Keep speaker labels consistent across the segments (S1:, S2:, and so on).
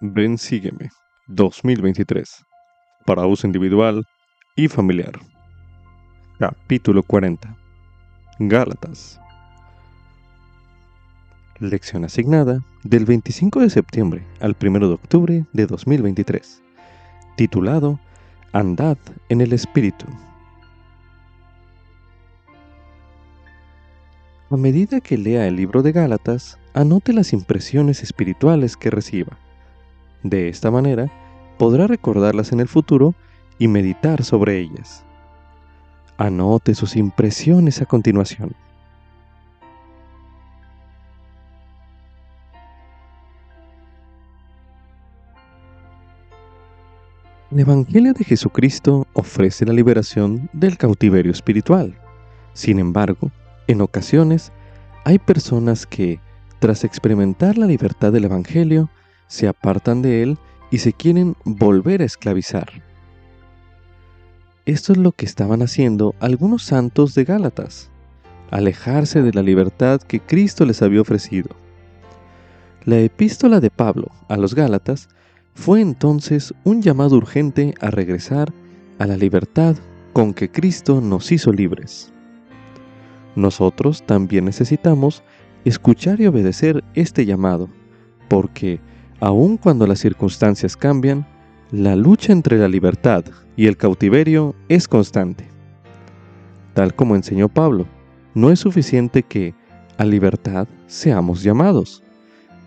S1: Ven Sígueme 2023 para uso individual y familiar. Capítulo 40 Gálatas Lección asignada del 25 de septiembre al 1 de octubre de 2023 titulado Andad en el Espíritu. A medida que lea el libro de Gálatas, anote las impresiones espirituales que reciba. De esta manera, podrá recordarlas en el futuro y meditar sobre ellas. Anote sus impresiones a continuación. El Evangelio de Jesucristo ofrece la liberación del cautiverio espiritual. Sin embargo, en ocasiones, hay personas que, tras experimentar la libertad del Evangelio, se apartan de él y se quieren volver a esclavizar. Esto es lo que estaban haciendo algunos santos de Gálatas, alejarse de la libertad que Cristo les había ofrecido. La epístola de Pablo a los Gálatas fue entonces un llamado urgente a regresar a la libertad con que Cristo nos hizo libres nosotros también necesitamos escuchar y obedecer este llamado, porque aun cuando las circunstancias cambian, la lucha entre la libertad y el cautiverio es constante. Tal como enseñó Pablo, no es suficiente que a libertad seamos llamados.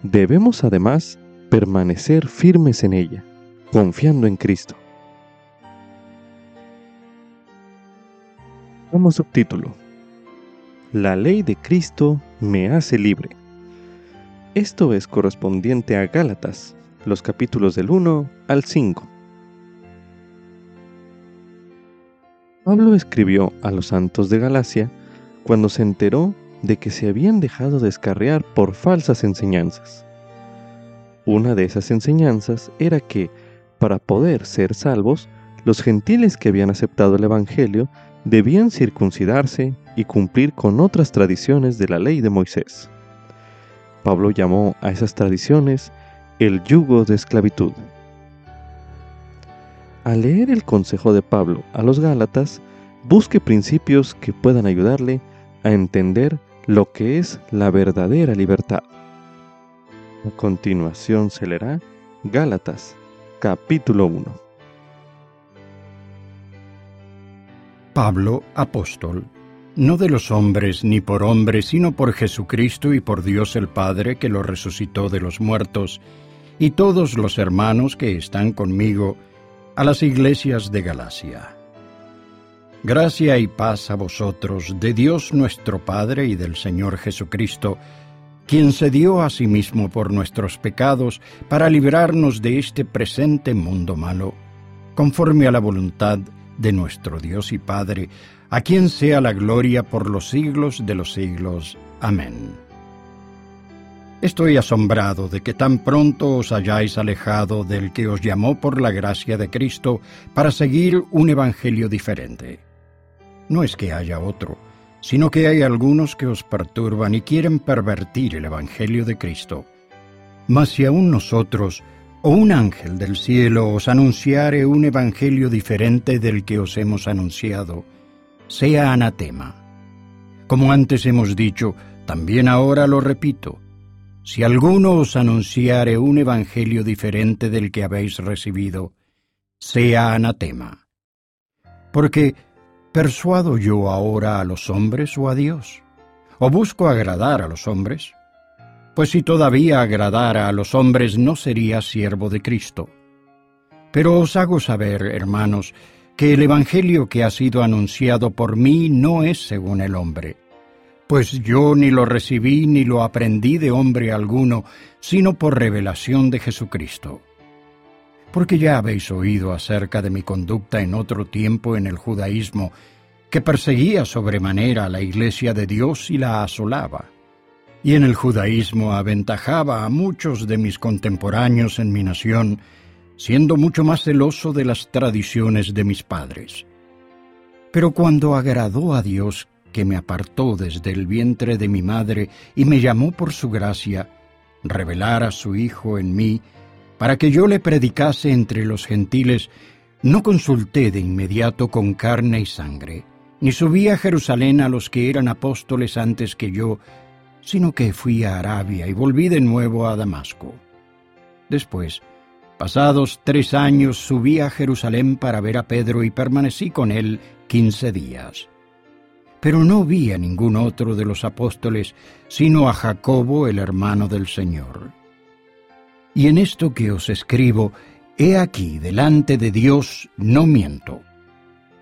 S1: Debemos además permanecer firmes en ella, confiando en Cristo. Como subtítulo, la ley de Cristo me hace libre. Esto es correspondiente a Gálatas, los capítulos del 1 al 5. Pablo escribió a los santos de Galacia cuando se enteró de que se habían dejado descarriar por falsas enseñanzas. Una de esas enseñanzas era que, para poder ser salvos, los gentiles que habían aceptado el Evangelio debían circuncidarse y cumplir con otras tradiciones de la ley de Moisés. Pablo llamó a esas tradiciones el yugo de esclavitud. Al leer el consejo de Pablo a los Gálatas, busque principios que puedan ayudarle a entender lo que es la verdadera libertad. A continuación se leerá Gálatas, capítulo 1.
S2: Pablo, apóstol no de los hombres ni por hombres, sino por Jesucristo y por Dios el Padre que lo resucitó de los muertos, y todos los hermanos que están conmigo, a las iglesias de Galacia. Gracia y paz a vosotros de Dios nuestro Padre y del Señor Jesucristo, quien se dio a sí mismo por nuestros pecados para librarnos de este presente mundo malo, conforme a la voluntad de nuestro Dios y Padre, a quien sea la gloria por los siglos de los siglos. Amén. Estoy asombrado de que tan pronto os hayáis alejado del que os llamó por la gracia de Cristo para seguir un evangelio diferente. No es que haya otro, sino que hay algunos que os perturban y quieren pervertir el evangelio de Cristo. Mas si aún nosotros, o un ángel del cielo os anunciare un evangelio diferente del que os hemos anunciado, sea anatema. Como antes hemos dicho, también ahora lo repito, si alguno os anunciare un evangelio diferente del que habéis recibido, sea anatema. Porque, ¿persuado yo ahora a los hombres o a Dios? ¿O busco agradar a los hombres? Pues si todavía agradara a los hombres no sería siervo de Cristo. Pero os hago saber, hermanos, que el Evangelio que ha sido anunciado por mí no es según el hombre, pues yo ni lo recibí ni lo aprendí de hombre alguno, sino por revelación de Jesucristo. Porque ya habéis oído acerca de mi conducta en otro tiempo en el judaísmo, que perseguía sobremanera a la iglesia de Dios y la asolaba. Y en el judaísmo aventajaba a muchos de mis contemporáneos en mi nación, siendo mucho más celoso de las tradiciones de mis padres. Pero cuando agradó a Dios, que me apartó desde el vientre de mi madre y me llamó por su gracia, revelar a su Hijo en mí, para que yo le predicase entre los gentiles, no consulté de inmediato con carne y sangre, ni subí a Jerusalén a los que eran apóstoles antes que yo, sino que fui a Arabia y volví de nuevo a Damasco. Después, pasados tres años, subí a Jerusalén para ver a Pedro y permanecí con él quince días. Pero no vi a ningún otro de los apóstoles, sino a Jacobo, el hermano del Señor. Y en esto que os escribo, he aquí, delante de Dios, no miento.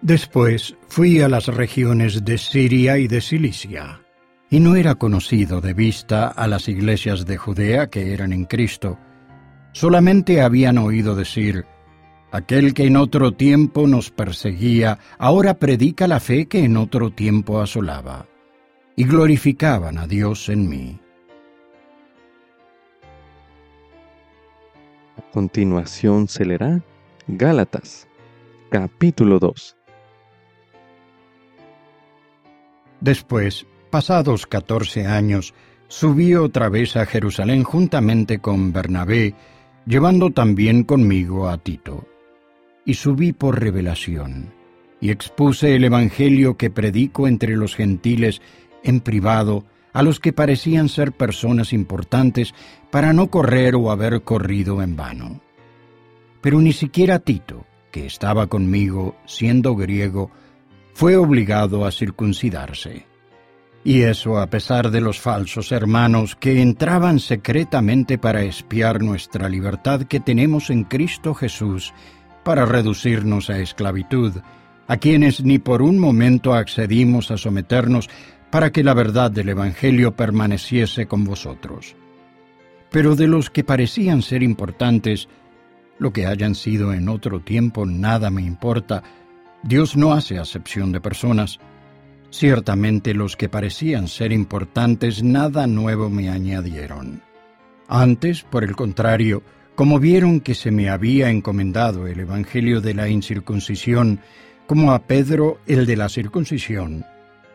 S2: Después fui a las regiones de Siria y de Cilicia, y no era conocido de vista a las iglesias de Judea que eran en Cristo, solamente habían oído decir, aquel que en otro tiempo nos perseguía, ahora predica la fe que en otro tiempo asolaba, y glorificaban a Dios en mí.
S1: A continuación se leerá Gálatas, capítulo 2.
S2: Después, pasados catorce años, subí otra vez a Jerusalén juntamente con Bernabé, llevando también conmigo a Tito. Y subí por revelación, y expuse el Evangelio que predico entre los gentiles en privado, a los que parecían ser personas importantes para no correr o haber corrido en vano. Pero ni siquiera Tito, que estaba conmigo, siendo griego, fue obligado a circuncidarse. Y eso a pesar de los falsos hermanos que entraban secretamente para espiar nuestra libertad que tenemos en Cristo Jesús, para reducirnos a esclavitud, a quienes ni por un momento accedimos a someternos para que la verdad del Evangelio permaneciese con vosotros. Pero de los que parecían ser importantes, lo que hayan sido en otro tiempo nada me importa, Dios no hace acepción de personas. Ciertamente los que parecían ser importantes nada nuevo me añadieron. Antes, por el contrario, como vieron que se me había encomendado el Evangelio de la incircuncisión, como a Pedro el de la circuncisión,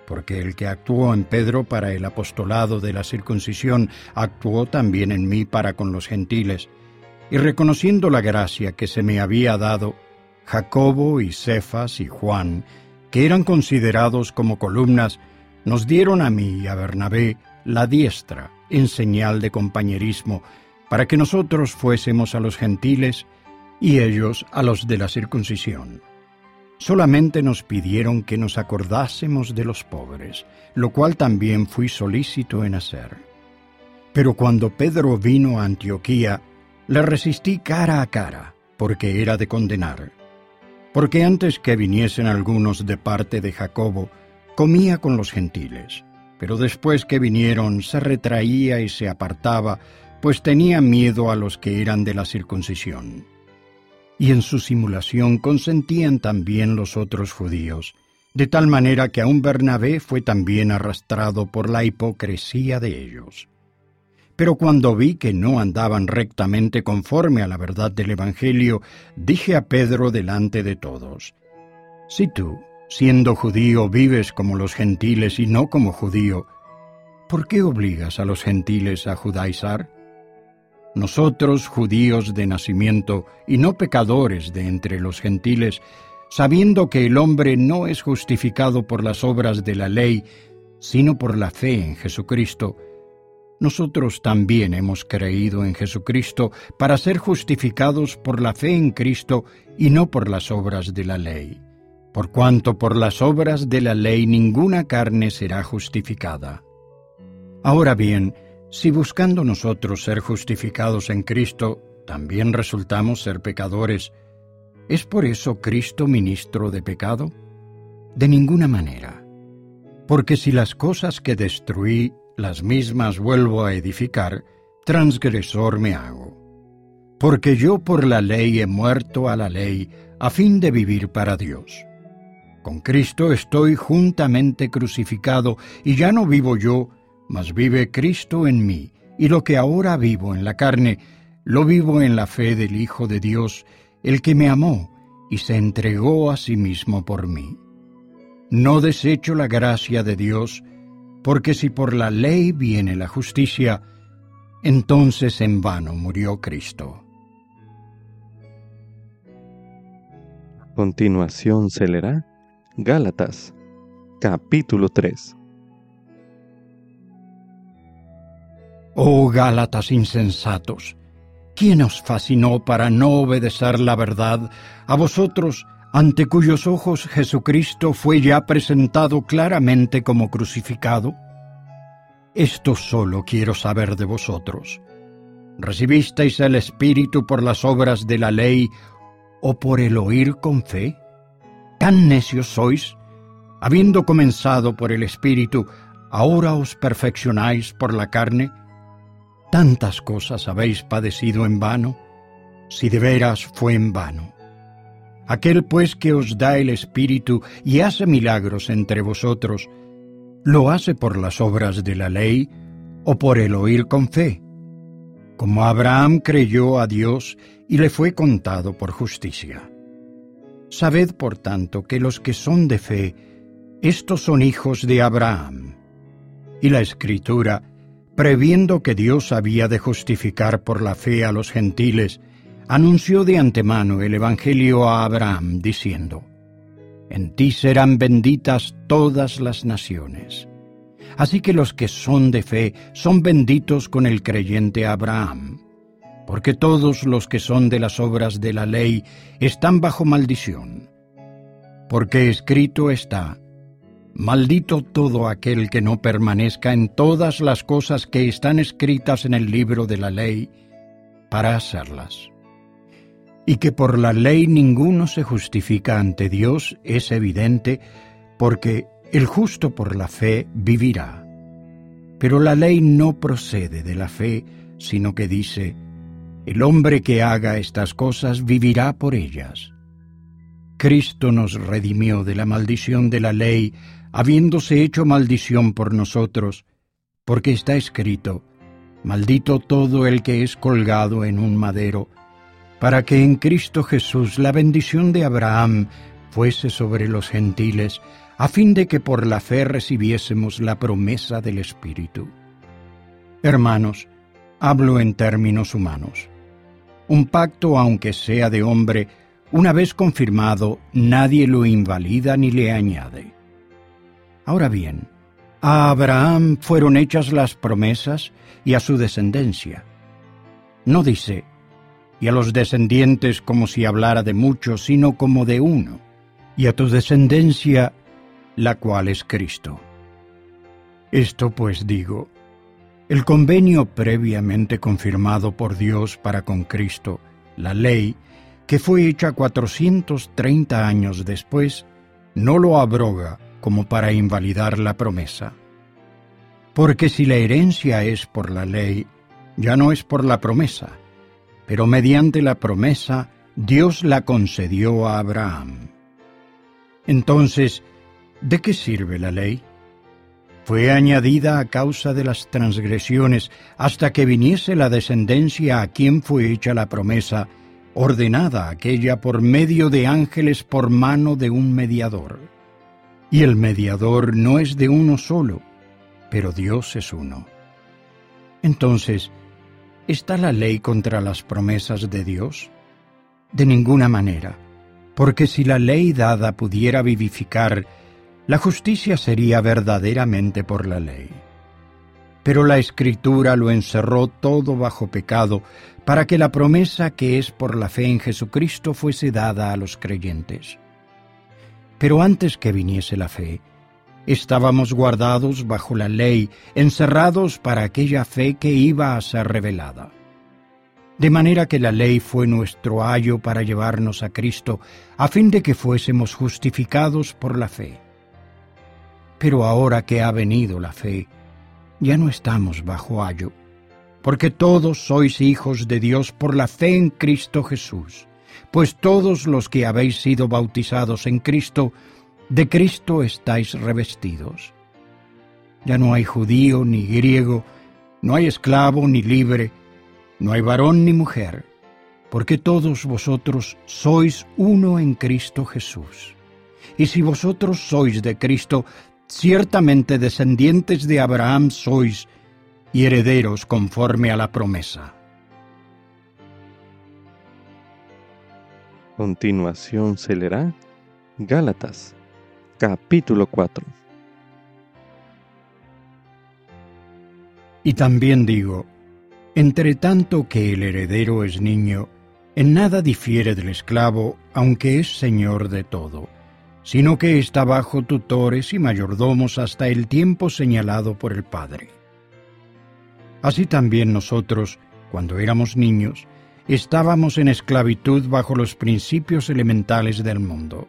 S2: porque el que actuó en Pedro para el apostolado de la circuncisión actuó también en mí para con los gentiles, y reconociendo la gracia que se me había dado, Jacobo y Cefas y Juan, que eran considerados como columnas, nos dieron a mí y a Bernabé la diestra en señal de compañerismo, para que nosotros fuésemos a los gentiles y ellos a los de la circuncisión. Solamente nos pidieron que nos acordásemos de los pobres, lo cual también fui solícito en hacer. Pero cuando Pedro vino a Antioquía, le resistí cara a cara, porque era de condenar. Porque antes que viniesen algunos de parte de Jacobo, comía con los gentiles, pero después que vinieron se retraía y se apartaba, pues tenía miedo a los que eran de la circuncisión y en su simulación consentían también los otros judíos, de tal manera que aun Bernabé fue también arrastrado por la hipocresía de ellos. Pero cuando vi que no andaban rectamente conforme a la verdad del Evangelio, dije a Pedro delante de todos, Si tú, siendo judío, vives como los gentiles y no como judío, ¿por qué obligas a los gentiles a judaizar? nosotros judíos de nacimiento y no pecadores de entre los gentiles, sabiendo que el hombre no es justificado por las obras de la ley, sino por la fe en Jesucristo, nosotros también hemos creído en Jesucristo para ser justificados por la fe en Cristo y no por las obras de la ley, por cuanto por las obras de la ley ninguna carne será justificada. Ahora bien, si buscando nosotros ser justificados en Cristo, también resultamos ser pecadores, ¿es por eso Cristo ministro de pecado? De ninguna manera. Porque si las cosas que destruí, las mismas vuelvo a edificar, transgresor me hago. Porque yo por la ley he muerto a la ley, a fin de vivir para Dios. Con Cristo estoy juntamente crucificado, y ya no vivo yo, mas vive Cristo en mí, y lo que ahora vivo en la carne, lo vivo en la fe del Hijo de Dios, el que me amó y se entregó a sí mismo por mí. No desecho la gracia de Dios, porque si por la ley viene la justicia, entonces en vano murió Cristo.
S1: Continuación se Gálatas, capítulo 3.
S2: Oh Gálatas insensatos, ¿quién os fascinó para no obedecer la verdad? A vosotros, ante cuyos ojos Jesucristo fue ya presentado claramente como crucificado? Esto solo quiero saber de vosotros. ¿Recibisteis el Espíritu por las obras de la ley o por el oír con fe? ¿Tan necios sois? Habiendo comenzado por el Espíritu, ¿ahora os perfeccionáis por la carne? ¿Tantas cosas habéis padecido en vano? Si de veras fue en vano. Aquel pues que os da el Espíritu y hace milagros entre vosotros, ¿lo hace por las obras de la ley o por el oír con fe? Como Abraham creyó a Dios y le fue contado por justicia. Sabed, por tanto, que los que son de fe, estos son hijos de Abraham. Y la Escritura, previendo que Dios había de justificar por la fe a los gentiles, anunció de antemano el Evangelio a Abraham, diciendo, En ti serán benditas todas las naciones. Así que los que son de fe son benditos con el creyente Abraham, porque todos los que son de las obras de la ley están bajo maldición. Porque escrito está, Maldito todo aquel que no permanezca en todas las cosas que están escritas en el libro de la ley para hacerlas y que por la ley ninguno se justifica ante Dios es evidente, porque el justo por la fe vivirá. Pero la ley no procede de la fe, sino que dice, el hombre que haga estas cosas vivirá por ellas. Cristo nos redimió de la maldición de la ley, habiéndose hecho maldición por nosotros, porque está escrito, maldito todo el que es colgado en un madero, para que en Cristo Jesús la bendición de Abraham fuese sobre los gentiles, a fin de que por la fe recibiésemos la promesa del Espíritu. Hermanos, hablo en términos humanos. Un pacto, aunque sea de hombre, una vez confirmado, nadie lo invalida ni le añade. Ahora bien, a Abraham fueron hechas las promesas y a su descendencia. No dice, y a los descendientes como si hablara de muchos, sino como de uno, y a tu descendencia, la cual es Cristo. Esto pues digo, el convenio previamente confirmado por Dios para con Cristo, la ley, que fue hecha 430 años después, no lo abroga como para invalidar la promesa. Porque si la herencia es por la ley, ya no es por la promesa, pero mediante la promesa Dios la concedió a Abraham. Entonces, ¿de qué sirve la ley? Fue añadida a causa de las transgresiones hasta que viniese la descendencia a quien fue hecha la promesa, ordenada aquella por medio de ángeles por mano de un mediador. Y el mediador no es de uno solo, pero Dios es uno. Entonces, ¿Está la ley contra las promesas de Dios? De ninguna manera, porque si la ley dada pudiera vivificar, la justicia sería verdaderamente por la ley. Pero la Escritura lo encerró todo bajo pecado, para que la promesa que es por la fe en Jesucristo fuese dada a los creyentes. Pero antes que viniese la fe, Estábamos guardados bajo la ley, encerrados para aquella fe que iba a ser revelada. De manera que la ley fue nuestro ayo para llevarnos a Cristo, a fin de que fuésemos justificados por la fe. Pero ahora que ha venido la fe, ya no estamos bajo ayo, porque todos sois hijos de Dios por la fe en Cristo Jesús, pues todos los que habéis sido bautizados en Cristo, de Cristo estáis revestidos. Ya no hay judío ni griego, no hay esclavo ni libre, no hay varón ni mujer, porque todos vosotros sois uno en Cristo Jesús. Y si vosotros sois de Cristo, ciertamente descendientes de Abraham sois y herederos conforme a la promesa.
S1: Continuación se leerá Gálatas, capítulo 4.
S2: Y también digo, entre tanto que el heredero es niño, en nada difiere del esclavo, aunque es señor de todo, sino que está bajo tutores y mayordomos hasta el tiempo señalado por el Padre. Así también nosotros, cuando éramos niños, estábamos en esclavitud bajo los principios elementales del mundo.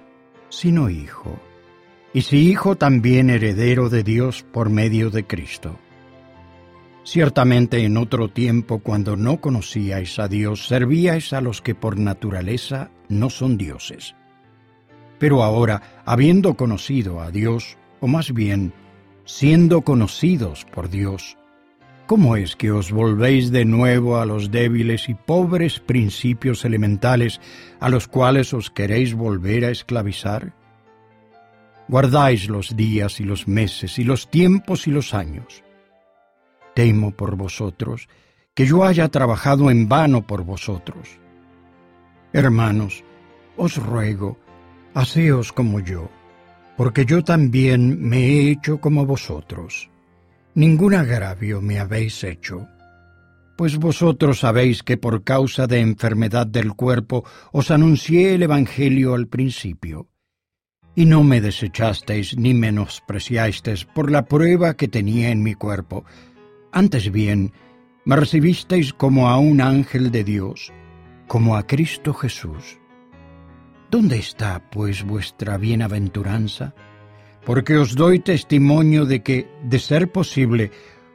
S2: sino hijo. Y si hijo también heredero de Dios por medio de Cristo. Ciertamente en otro tiempo, cuando no conocíais a Dios, servíais a los que por naturaleza no son dioses. Pero ahora, habiendo conocido a Dios, o más bien, siendo conocidos por Dios, ¿cómo es que os volvéis de nuevo a los débiles y pobres principios elementales a los cuales os queréis volver a esclavizar? Guardáis los días y los meses y los tiempos y los años temo por vosotros, que yo haya trabajado en vano por vosotros. Hermanos, os ruego, haceos como yo, porque yo también me he hecho como vosotros. Ningún agravio me habéis hecho, pues vosotros sabéis que por causa de enfermedad del cuerpo os anuncié el Evangelio al principio, y no me desechasteis ni menospreciasteis por la prueba que tenía en mi cuerpo, antes bien, me recibisteis como a un ángel de Dios, como a Cristo Jesús. ¿Dónde está, pues, vuestra bienaventuranza? Porque os doy testimonio de que, de ser posible,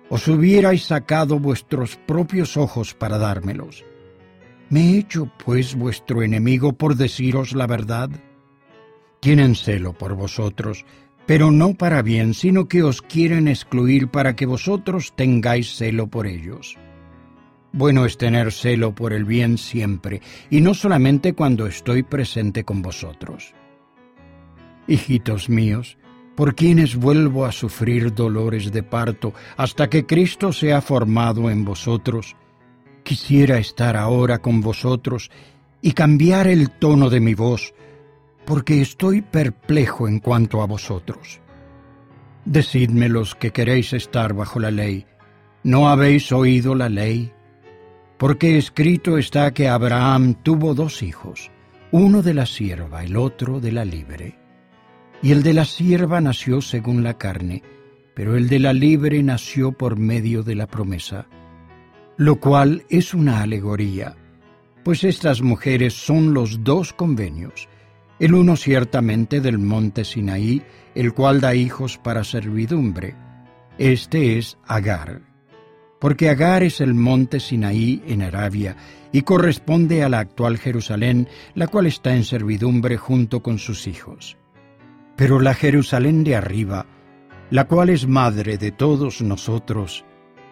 S2: os hubierais sacado vuestros propios ojos para dármelos. ¿Me he hecho, pues, vuestro enemigo por deciros la verdad? Tienen celo por vosotros, pero no para bien, sino que os quieren excluir para que vosotros tengáis celo por ellos. Bueno es tener celo por el bien siempre, y no solamente cuando estoy presente con vosotros. Hijitos míos, por quienes vuelvo a sufrir dolores de parto hasta que Cristo sea formado en vosotros, quisiera estar ahora con vosotros y cambiar el tono de mi voz, porque estoy perplejo en cuanto a vosotros. Decidme los que queréis estar bajo la ley, ¿no habéis oído la ley? Porque escrito está que Abraham tuvo dos hijos, uno de la sierva, el otro de la libre. Y el de la sierva nació según la carne, pero el de la libre nació por medio de la promesa, lo cual es una alegoría, pues estas mujeres son los dos convenios, el uno ciertamente del monte Sinaí, el cual da hijos para servidumbre. Este es Agar. Porque Agar es el monte Sinaí en Arabia y corresponde a la actual Jerusalén, la cual está en servidumbre junto con sus hijos. Pero la Jerusalén de arriba, la cual es madre de todos nosotros,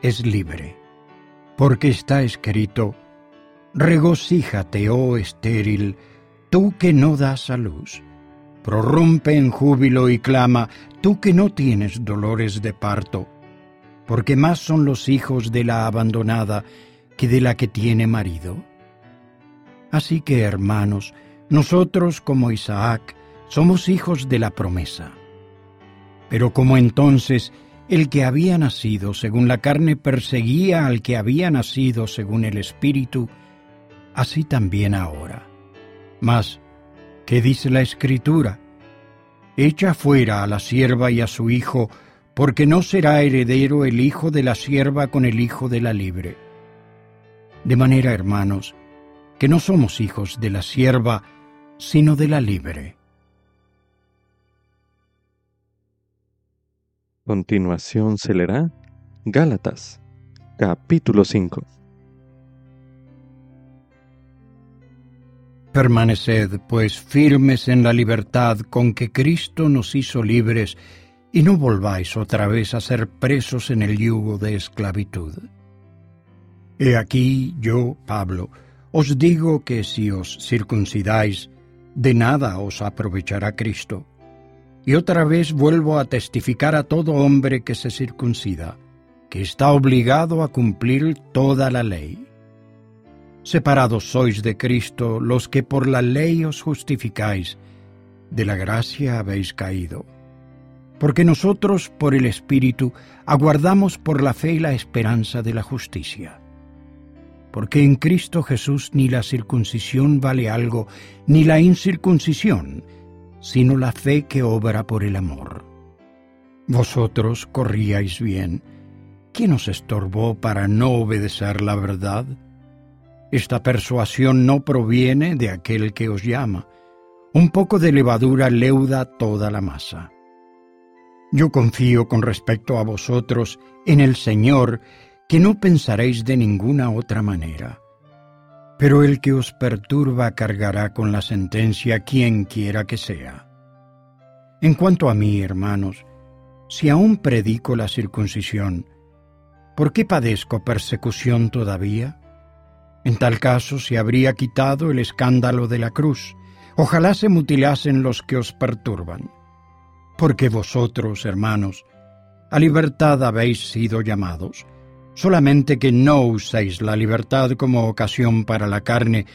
S2: es libre. Porque está escrito, Regocíjate, oh estéril, tú que no das a luz. Prorrumpe en júbilo y clama, tú que no tienes dolores de parto, porque más son los hijos de la abandonada que de la que tiene marido. Así que, hermanos, nosotros como Isaac somos hijos de la promesa. Pero como entonces el que había nacido según la carne perseguía al que había nacido según el Espíritu, así también ahora. Mas, ¿qué dice la Escritura? Echa fuera a la sierva y a su hijo, porque no será heredero el hijo de la sierva con el hijo de la libre. De manera, hermanos, que no somos hijos de la sierva, sino de la libre.
S1: Continuación se leerá Gálatas, capítulo 5.
S2: Permaneced, pues, firmes en la libertad con que Cristo nos hizo libres, y no volváis otra vez a ser presos en el yugo de esclavitud. He aquí yo, Pablo, os digo que si os circuncidáis, de nada os aprovechará Cristo. Y otra vez vuelvo a testificar a todo hombre que se circuncida, que está obligado a cumplir toda la ley. Separados sois de Cristo los que por la ley os justificáis, de la gracia habéis caído. Porque nosotros por el Espíritu aguardamos por la fe y la esperanza de la justicia. Porque en Cristo Jesús ni la circuncisión vale algo, ni la incircuncisión, sino la fe que obra por el amor. Vosotros corríais bien. ¿Quién os estorbó para no obedecer la verdad? Esta persuasión no proviene de aquel que os llama. Un poco de levadura leuda toda la masa. Yo confío con respecto a vosotros en el Señor, que no pensaréis de ninguna otra manera. Pero el que os perturba cargará con la sentencia quien quiera que sea. En cuanto a mí, hermanos, si aún predico la circuncisión, ¿por qué padezco persecución todavía? En tal caso se habría quitado el escándalo de la cruz. Ojalá se mutilasen los que os perturban. Porque vosotros, hermanos, a libertad habéis sido llamados, solamente que no uséis la libertad como ocasión para la carne,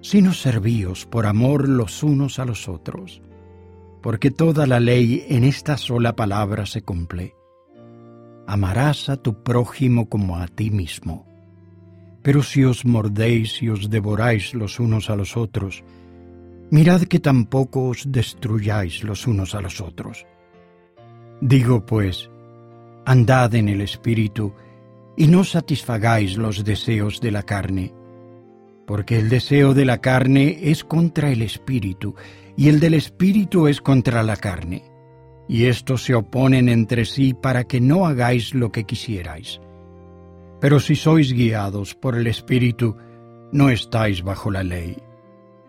S2: sino servíos por amor los unos a los otros. Porque toda la ley en esta sola palabra se cumple. Amarás a tu prójimo como a ti mismo. Pero si os mordéis y os devoráis los unos a los otros, mirad que tampoco os destruyáis los unos a los otros. Digo pues, andad en el Espíritu, y no satisfagáis los deseos de la carne, porque el deseo de la carne es contra el Espíritu, y el del Espíritu es contra la carne, y estos se oponen entre sí para que no hagáis lo que quisierais. Pero si sois guiados por el Espíritu, no estáis bajo la ley.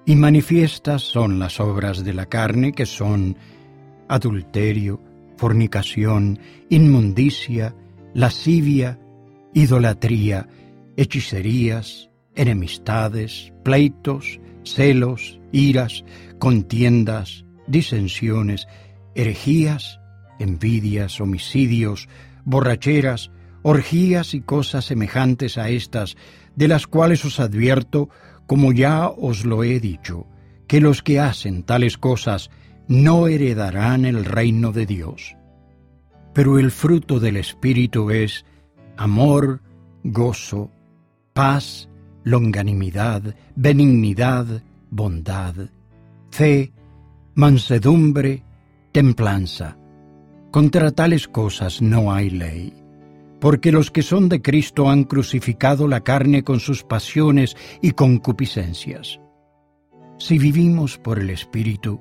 S2: Y manifiestas son las obras de la carne que son adulterio, fornicación, inmundicia, lascivia, idolatría, hechicerías, enemistades, pleitos, celos, iras, contiendas, disensiones, herejías, envidias, homicidios, borracheras, orgías y cosas semejantes a estas, de las cuales os advierto, como ya os lo he dicho, que los que hacen tales cosas no heredarán el reino de Dios. Pero el fruto del Espíritu es amor, gozo, paz, longanimidad, benignidad, bondad, fe, mansedumbre, templanza. Contra tales cosas no hay ley porque los que son de Cristo han crucificado la carne con sus pasiones y concupiscencias. Si vivimos por el Espíritu,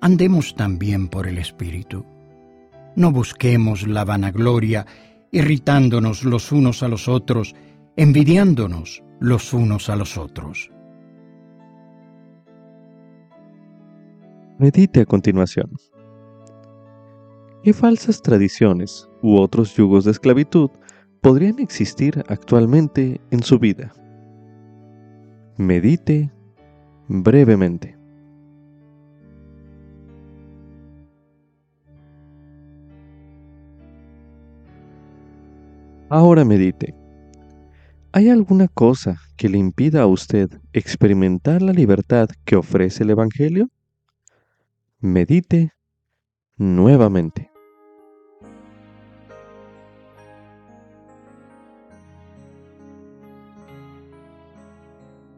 S2: andemos también por el Espíritu. No busquemos la vanagloria, irritándonos los unos a los otros, envidiándonos los unos a los otros.
S1: Medite a continuación. ¿Qué falsas tradiciones u otros yugos de esclavitud podrían existir actualmente en su vida? Medite brevemente. Ahora medite. ¿Hay alguna cosa que le impida a usted experimentar la libertad que ofrece el Evangelio? Medite nuevamente.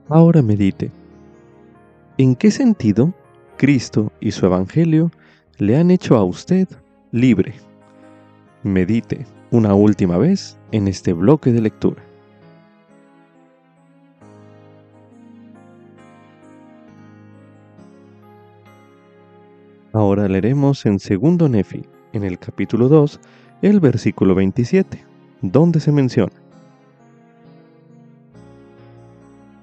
S1: Ahora medite. ¿En qué sentido Cristo y su Evangelio le han hecho a usted libre? Medite una última vez en este bloque de lectura. Ahora leeremos en segundo Nefi, en el capítulo 2, el versículo 27, donde se menciona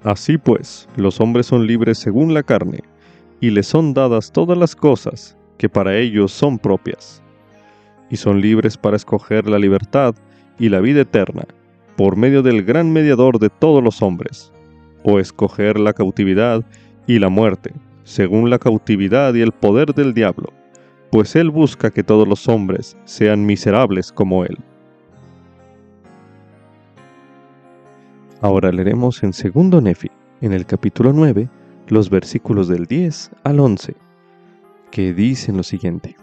S1: Así pues, los hombres son libres según la carne, y les son dadas todas las cosas que para ellos son propias, y son libres para escoger la libertad y la vida eterna, por medio del gran mediador de todos los hombres, o escoger la cautividad y la muerte, según la cautividad y el poder del diablo, pues él busca que todos los hombres sean miserables como él. Ahora leeremos en segundo Nefi, en el capítulo 9, los versículos del 10 al 11, que dicen lo siguiente.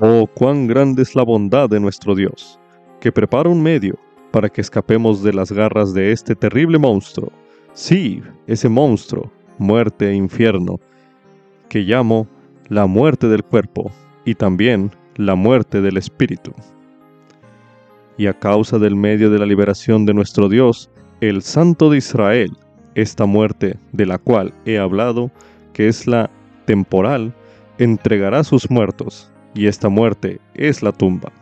S1: Oh, cuán grande es la bondad de nuestro Dios, que prepara un medio para que escapemos de las garras de este terrible monstruo. Sí, ese monstruo, muerte e infierno, que llamo la muerte del cuerpo y también la muerte del espíritu y a causa del medio de la liberación de nuestro Dios, el Santo de Israel, esta muerte de la cual he hablado, que es la temporal, entregará sus muertos, y esta muerte es la tumba.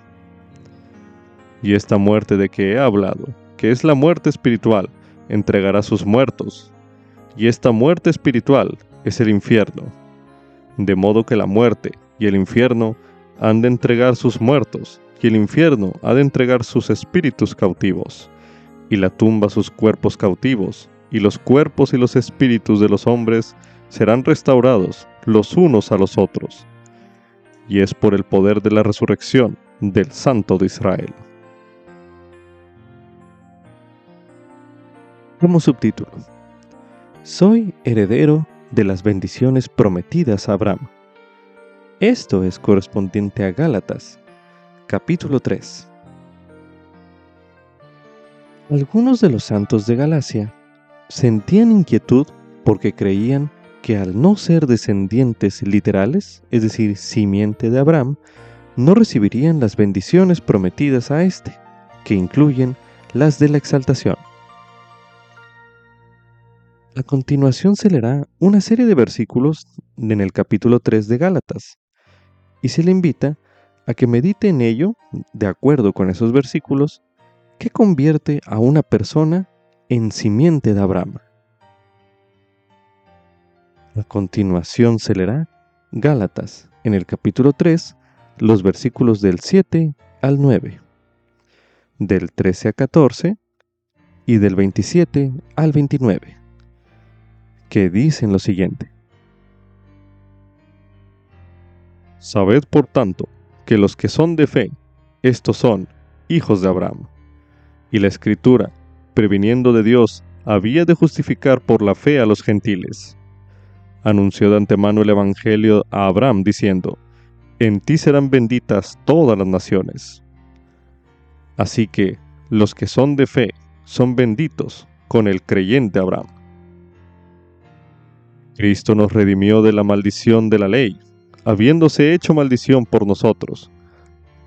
S1: Y esta muerte de que he hablado, que es la muerte espiritual, entregará sus muertos, y esta muerte espiritual es el infierno. De modo que la muerte y el infierno han de entregar sus muertos, y el infierno ha de entregar sus espíritus cautivos, y la tumba sus cuerpos cautivos, y los cuerpos y los espíritus de los hombres serán restaurados los unos a los otros. Y es por el poder de la resurrección del Santo de Israel. Como subtítulo, Soy heredero de las bendiciones prometidas a Abraham. Esto es correspondiente a Gálatas Capítulo 3 Algunos de los santos de Galacia sentían inquietud porque creían que al no ser descendientes literales, es decir, simiente de Abraham, no recibirían las bendiciones prometidas a éste, que incluyen las de la exaltación. A continuación se leerá una serie de versículos en el capítulo 3 de Gálatas, y se le invita a que medite en ello, de acuerdo con esos versículos, que convierte a una persona en simiente de Abraham. A continuación se leerá Gálatas, en el capítulo 3, los versículos del 7 al 9, del 13 a 14 y del 27 al 29, que dicen lo siguiente. Sabed, por tanto, que los que son de fe, estos son hijos de Abraham. Y la escritura, previniendo de Dios, había de justificar por la fe a los gentiles. Anunció de antemano el Evangelio a Abraham diciendo, En ti serán benditas todas las naciones. Así que los que son de fe son benditos con el creyente Abraham. Cristo nos redimió de la maldición de la ley habiéndose hecho maldición por nosotros,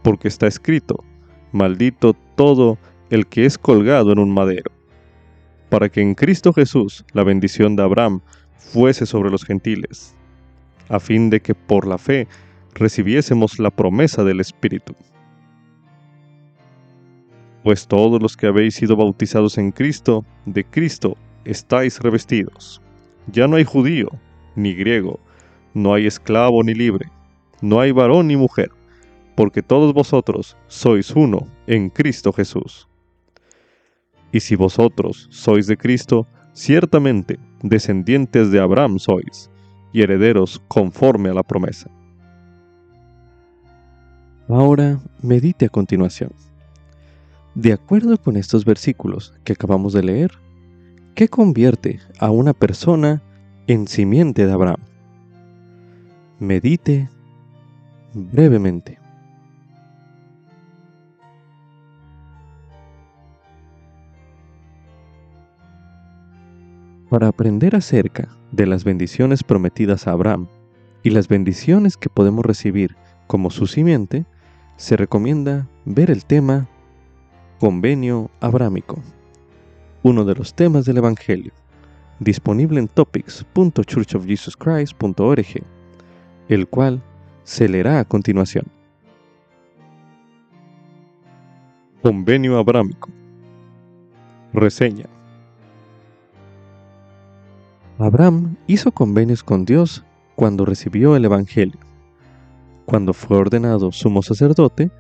S1: porque está escrito, maldito todo el que es colgado en un madero, para que en Cristo Jesús la bendición de Abraham fuese sobre los gentiles, a fin de que por la fe recibiésemos la promesa del Espíritu. Pues todos los que habéis sido bautizados en Cristo, de Cristo estáis revestidos. Ya no hay judío, ni griego, no hay esclavo ni libre, no hay varón ni mujer, porque todos vosotros sois uno en Cristo Jesús. Y si vosotros sois de Cristo, ciertamente descendientes de Abraham sois, y herederos conforme a la promesa. Ahora medite a continuación. De acuerdo con estos versículos que acabamos de leer, ¿qué convierte a una persona en simiente de Abraham? medite brevemente. Para aprender acerca de las bendiciones prometidas a Abraham y las bendiciones que podemos recibir como su simiente, se recomienda ver el tema Convenio Abrámico, uno de los temas del Evangelio, disponible en topics.churchofjesuschrist.org el cual se leerá a continuación. Convenio Abrámico. Reseña. Abraham hizo convenios con Dios cuando recibió el Evangelio, cuando fue ordenado sumo sacerdote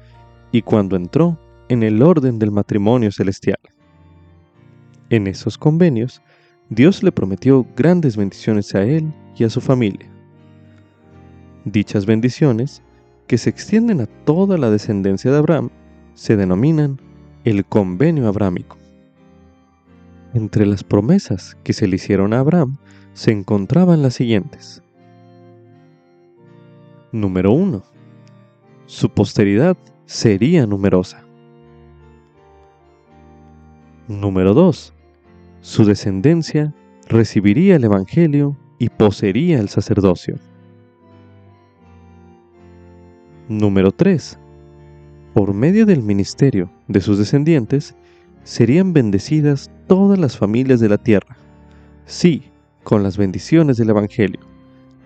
S1: y cuando entró en el orden del matrimonio celestial. En esos convenios, Dios le prometió grandes bendiciones a él y a su familia. Dichas bendiciones, que se extienden a toda la descendencia de Abraham, se denominan el convenio abrámico. Entre las promesas que se le hicieron a Abraham se encontraban las siguientes. Número 1. Su posteridad sería numerosa. Número 2. Su descendencia recibiría el Evangelio y poseería el sacerdocio. Número 3. Por medio del ministerio de sus descendientes, serían bendecidas todas las familias de la tierra. Sí, con las bendiciones del Evangelio,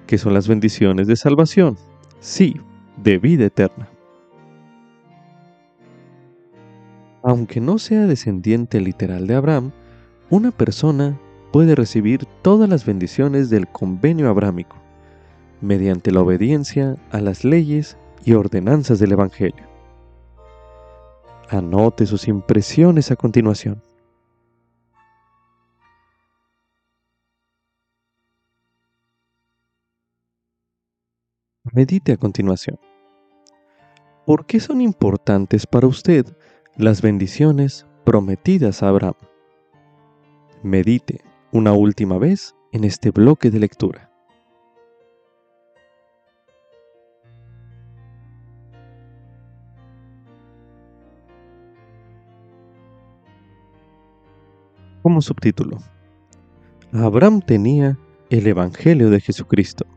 S1: que son las bendiciones de salvación. Sí, de vida eterna. Aunque no sea descendiente literal de Abraham, una persona puede recibir todas las bendiciones del convenio abrámico, mediante la obediencia a las leyes y ordenanzas del Evangelio. Anote sus impresiones a continuación. Medite a continuación. ¿Por qué son importantes para usted las bendiciones prometidas a Abraham. Medite una última vez en este bloque de lectura. Como subtítulo, Abraham tenía el Evangelio de Jesucristo.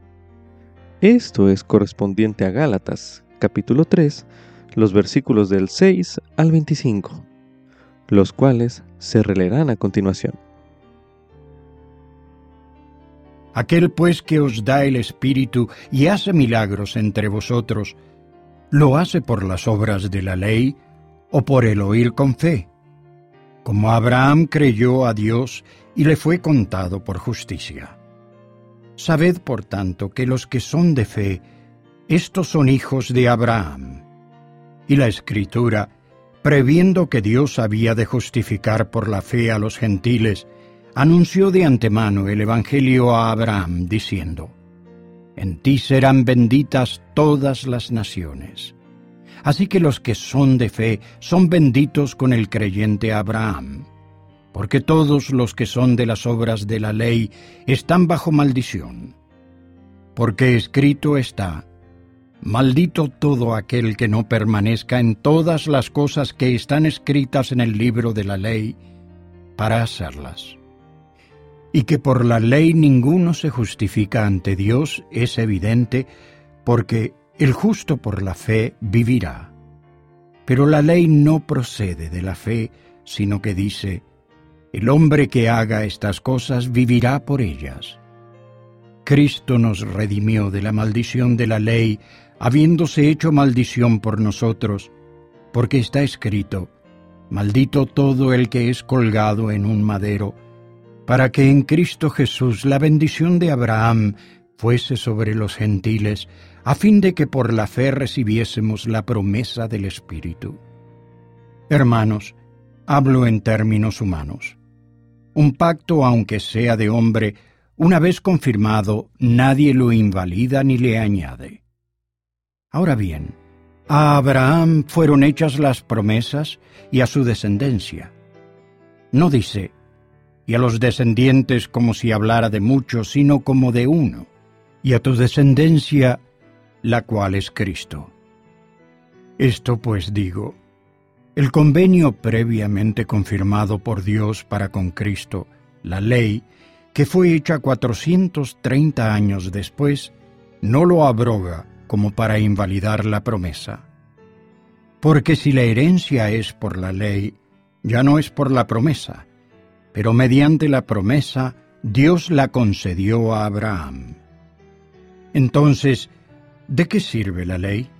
S1: Esto es correspondiente a Gálatas, capítulo 3, los versículos del 6 al 25, los cuales se releerán a continuación.
S2: Aquel pues que os da el Espíritu y hace milagros entre vosotros, ¿lo hace por las obras de la ley o por el oír con fe? Como Abraham creyó a Dios y le fue contado por justicia. Sabed, por tanto, que los que son de fe, estos son hijos de Abraham. Y la Escritura, previendo que Dios había de justificar por la fe a los gentiles, anunció de antemano el Evangelio a Abraham, diciendo, En ti serán benditas todas las naciones. Así que los que son de fe son benditos con el creyente Abraham, porque todos los que son de las obras de la ley están bajo maldición. Porque escrito está, Maldito todo aquel que no permanezca en todas las cosas que están escritas en el libro de la ley para hacerlas. Y que por la ley ninguno se justifica ante Dios es evidente, porque el justo por la fe vivirá. Pero la ley no procede de la fe, sino que dice, el hombre que haga estas cosas vivirá por ellas. Cristo nos redimió de la maldición de la ley, habiéndose hecho maldición por nosotros, porque está escrito, Maldito todo el que es colgado en un madero, para que en Cristo Jesús la bendición de Abraham fuese sobre los gentiles, a fin de que por la fe recibiésemos la promesa del Espíritu. Hermanos, hablo en términos humanos. Un pacto, aunque sea de hombre, una vez confirmado, nadie lo invalida ni le añade. Ahora bien, a Abraham fueron hechas las promesas y a su descendencia. No dice, y a los descendientes como si hablara de muchos, sino como de uno, y a tu descendencia, la cual es Cristo. Esto pues digo, el convenio previamente confirmado por Dios para con Cristo, la ley, que fue hecha 430 años después, no lo abroga, como para invalidar la promesa. Porque si la herencia es por la ley, ya no es por la promesa, pero mediante la promesa Dios la concedió a Abraham. Entonces, ¿de qué sirve la ley?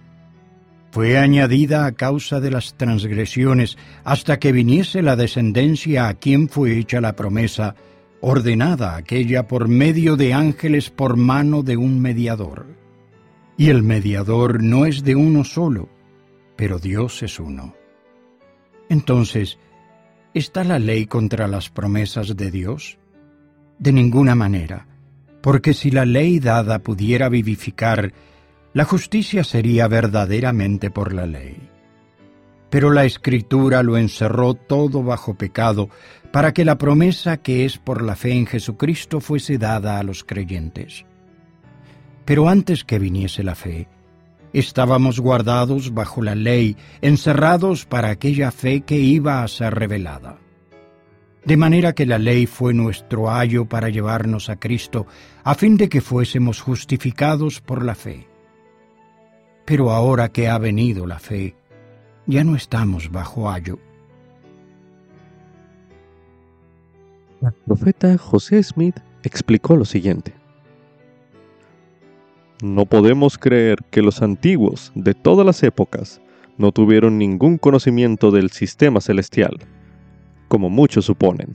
S2: fue añadida a causa de las transgresiones hasta que viniese la descendencia a quien fue hecha la promesa, ordenada aquella por medio de ángeles por mano de un mediador. Y el mediador no es de uno solo, pero Dios es uno. Entonces, ¿está la ley contra las promesas de Dios? De ninguna manera, porque si la ley dada pudiera vivificar, la justicia sería verdaderamente por la ley. Pero la escritura lo encerró todo bajo pecado, para que la promesa que es por la fe en Jesucristo fuese dada a los creyentes. Pero antes que viniese la fe, estábamos guardados bajo la ley, encerrados para aquella fe que iba a ser revelada. De manera que la ley fue nuestro ayo para llevarnos a Cristo, a fin de que fuésemos justificados por la fe. Pero ahora que ha venido la fe, ya no estamos bajo ayo
S1: El profeta José Smith explicó lo siguiente. No podemos creer que los antiguos de todas las épocas no tuvieron ningún conocimiento del sistema celestial, como muchos suponen.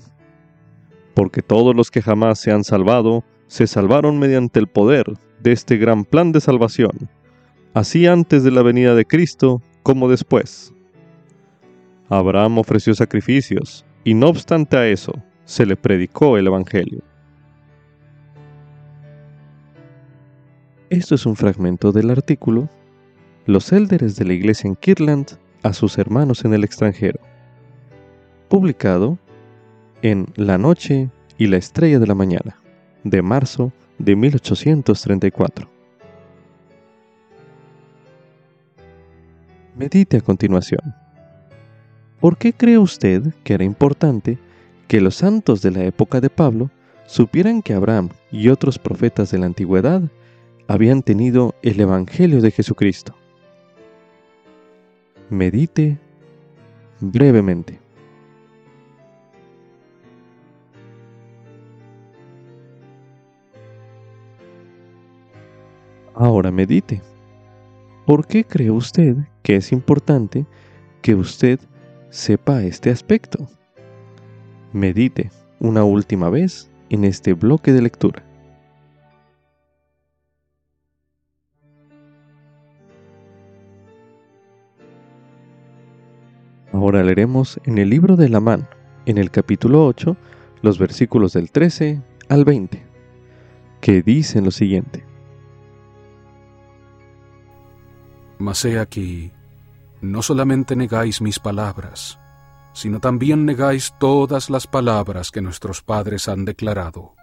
S1: Porque todos los que jamás se han salvado se salvaron mediante el poder de este gran plan de salvación, así antes de la venida de Cristo como después. Abraham ofreció sacrificios, y no obstante a eso, se le predicó el Evangelio. Esto es un fragmento del artículo Los élderes de la iglesia en Kirtland a sus hermanos en el extranjero, publicado en La Noche y la Estrella de la Mañana, de marzo de 1834. Medite a continuación. ¿Por qué cree usted que era importante que los santos de la época de Pablo supieran que Abraham y otros profetas de la antigüedad habían tenido el Evangelio de Jesucristo. Medite brevemente. Ahora medite. ¿Por qué cree usted que es importante que usted sepa este aspecto? Medite una última vez en este bloque de lectura. Ahora leeremos en el libro de Lamán, en el capítulo 8, los versículos del 13 al 20, que dicen lo siguiente.
S3: Mas he aquí, no solamente negáis mis palabras, sino también negáis todas las palabras que nuestros padres han declarado,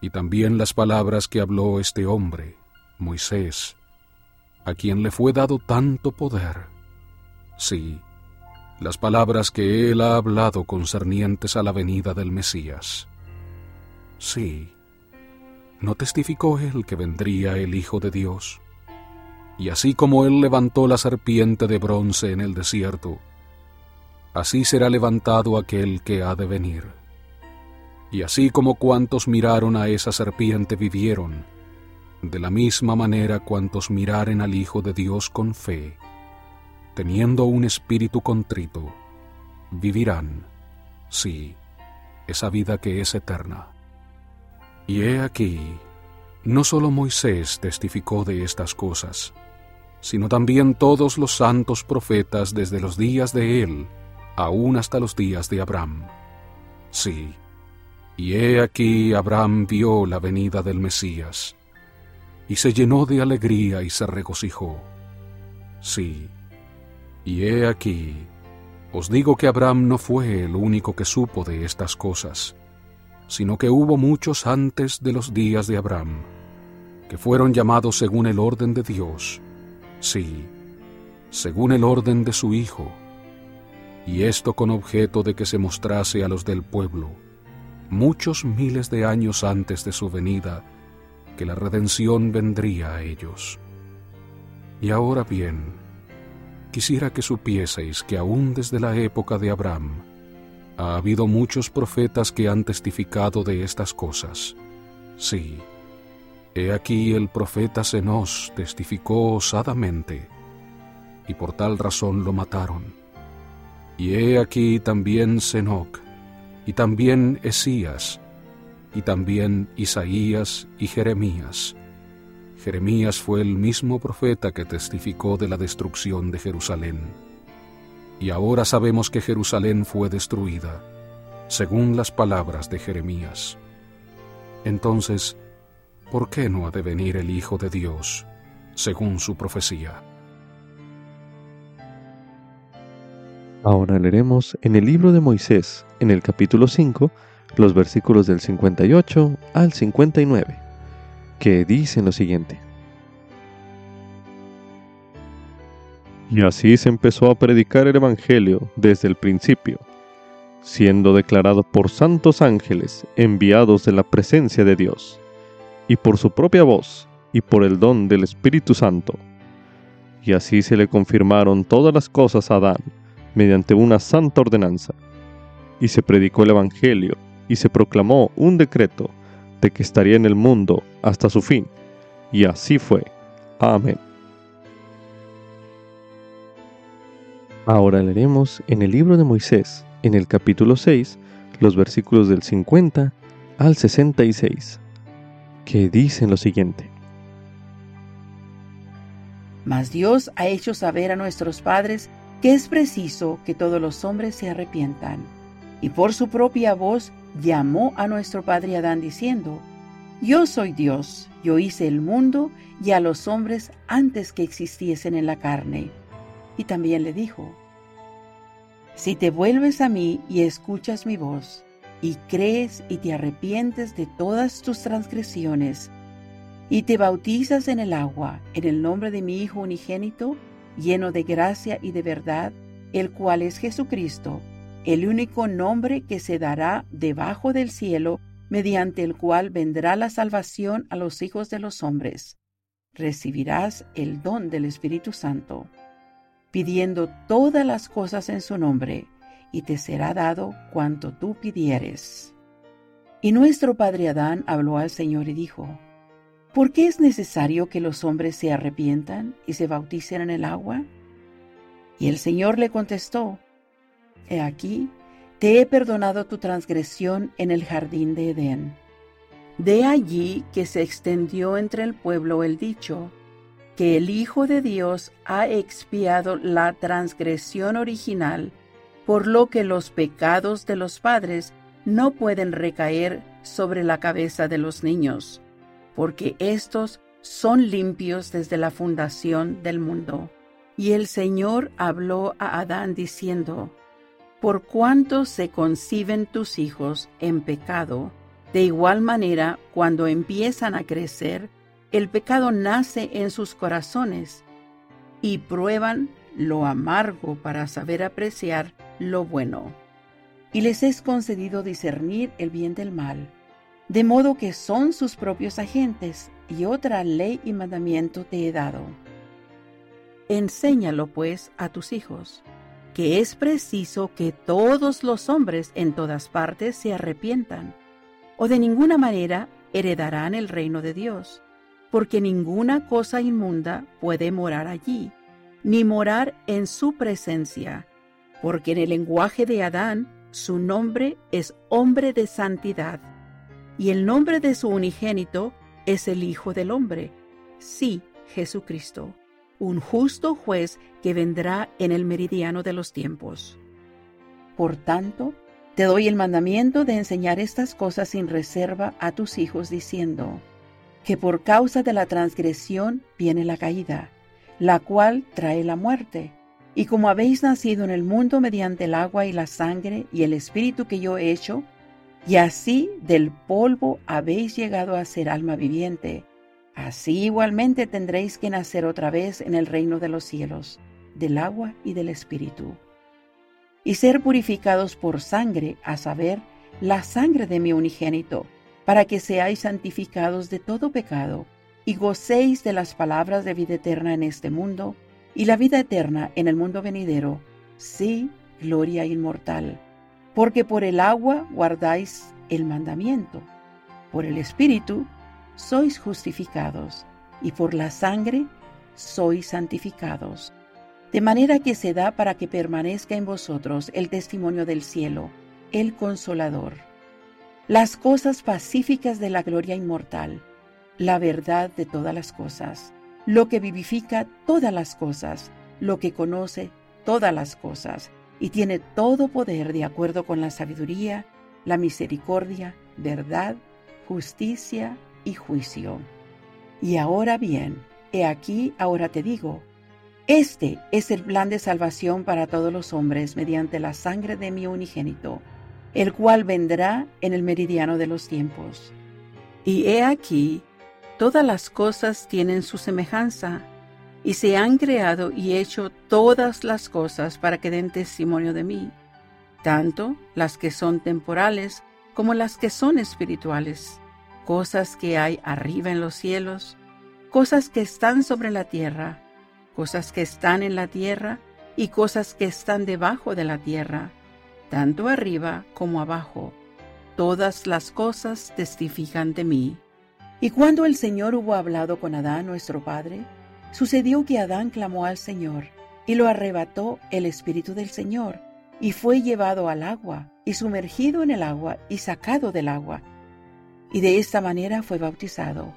S3: y también las palabras que habló este hombre, Moisés, a quien le fue dado tanto poder. Sí, las palabras que él ha hablado concernientes a la venida del Mesías. Sí, ¿no testificó él que vendría el Hijo de Dios? Y así como él levantó la serpiente de bronce en el desierto, así será levantado aquel que ha de venir. Y así como cuantos miraron a esa serpiente vivieron, de la misma manera cuantos miraren al Hijo de Dios con fe, teniendo un espíritu contrito, vivirán, sí, esa vida que es eterna. Y he aquí, no solo Moisés testificó de estas cosas, sino también todos los santos profetas desde los días de él, aún hasta los días de Abraham. Sí, y he aquí Abraham vio la venida del Mesías, y se llenó de alegría y se regocijó. Sí, y he aquí, os digo que Abraham no fue el único que supo de estas cosas, sino que hubo muchos antes de los días de Abraham, que fueron llamados según el orden de Dios, sí, según el orden de su Hijo, y esto con objeto de que se mostrase a los del pueblo, muchos miles de años antes de su venida, que la redención vendría a ellos. Y ahora bien, quisiera que supieseis que aún desde la época de Abraham, ha habido muchos profetas que han testificado de estas cosas. Sí, he aquí el profeta Zenos testificó osadamente, y por tal razón lo mataron. Y he aquí también Senoc, y también Esías, y también Isaías y Jeremías. Jeremías fue el mismo profeta que testificó de la destrucción de Jerusalén. Y ahora sabemos que Jerusalén fue destruida, según las palabras de Jeremías. Entonces, ¿por qué no ha de venir el Hijo de Dios, según su profecía?
S1: Ahora leeremos en el libro de Moisés, en el capítulo 5, los versículos del 58 al 59, que dicen lo siguiente. Y así se empezó a predicar el Evangelio desde el principio, siendo declarado por santos ángeles enviados de la presencia de Dios, y por su propia voz, y por el don del Espíritu Santo. Y así se le confirmaron todas las cosas a Adán, mediante una santa ordenanza. Y se predicó el Evangelio y se proclamó un decreto de que estaría en el mundo hasta su fin. Y así fue. Amén. Ahora leeremos en el libro de Moisés, en el capítulo 6, los versículos del 50 al 66, que dicen lo siguiente.
S4: Mas Dios ha hecho saber a nuestros padres que es preciso que todos los hombres se arrepientan. Y por su propia voz llamó a nuestro padre Adán diciendo, Yo soy Dios, yo hice el mundo y a los hombres antes que existiesen en la carne. Y también le dijo, Si te vuelves a mí y escuchas mi voz, y crees y te arrepientes de todas tus transgresiones, y te bautizas en el agua en el nombre de mi Hijo unigénito, lleno de gracia y de verdad, el cual es Jesucristo, el único nombre que se dará debajo del cielo, mediante el cual vendrá la salvación a los hijos de los hombres. Recibirás el don del Espíritu Santo, pidiendo todas las cosas en su nombre, y te será dado cuanto tú pidieres. Y nuestro padre Adán habló al Señor y dijo, ¿Por qué es necesario que los hombres se arrepientan y se bauticen en el agua? Y el Señor le contestó, He aquí, te he perdonado tu transgresión en el jardín de Edén. De allí que se extendió entre el pueblo el dicho, que el Hijo de Dios ha expiado la transgresión original, por lo que los pecados de los padres no pueden recaer sobre la cabeza de los niños porque éstos son limpios desde la fundación del mundo. Y el Señor habló a Adán diciendo, Por cuanto se conciben tus hijos en pecado, de igual manera cuando empiezan a crecer, el pecado nace en sus corazones y prueban lo amargo para saber apreciar lo bueno. Y les es concedido discernir el bien del mal de modo que son sus propios agentes, y otra ley y mandamiento te he dado. Enséñalo pues a tus hijos, que es preciso que todos los hombres en todas partes se arrepientan, o de ninguna manera heredarán el reino de Dios, porque ninguna cosa inmunda puede morar allí, ni morar en su presencia, porque en el lenguaje de Adán su nombre es hombre de santidad y el nombre de su unigénito es el Hijo del Hombre, sí, Jesucristo, un justo juez que vendrá en el meridiano de los tiempos. Por tanto, te doy el mandamiento de enseñar estas cosas sin reserva a tus hijos, diciendo, que por causa de la transgresión viene la caída, la cual trae la muerte. Y como habéis nacido en el mundo mediante el agua y la sangre y el espíritu que yo he hecho, y así del polvo habéis llegado a ser alma viviente. Así igualmente tendréis que nacer otra vez en el reino de los cielos, del agua y del espíritu. Y ser purificados por sangre, a saber, la sangre de mi unigénito, para que seáis santificados de todo pecado, y gocéis de las palabras de vida eterna en este mundo, y la vida eterna en el mundo venidero, sí, gloria inmortal porque por el agua guardáis el mandamiento, por el Espíritu sois justificados, y por la sangre sois santificados. de manera que se da para que permanezca en vosotros el testimonio del cielo, el consolador. Las cosas pacíficas de la gloria inmortal, la verdad de todas las cosas, lo que vivifica todas las cosas, lo que conoce todas las cosas, y tiene todo poder de acuerdo con la sabiduría, la misericordia, verdad, justicia y juicio. Y ahora bien, he aquí, ahora te digo, este es el plan de salvación para todos los hombres mediante la sangre de mi unigénito, el cual vendrá en el meridiano de los tiempos. Y he aquí, todas las cosas tienen su semejanza, y se han creado y hecho todas las cosas para que den testimonio de mí, tanto las que son temporales como las que son espirituales, cosas que hay arriba en los cielos, cosas que están sobre la tierra, cosas que están en la tierra y cosas que están debajo de la tierra, tanto arriba como abajo. Todas las cosas testifican de mí. Y cuando el Señor hubo hablado con Adán, nuestro Padre, sucedió que Adán clamó al Señor, y lo arrebató el Espíritu del Señor, y fue llevado al agua, y sumergido en el agua, y sacado del agua. Y de esta manera fue bautizado.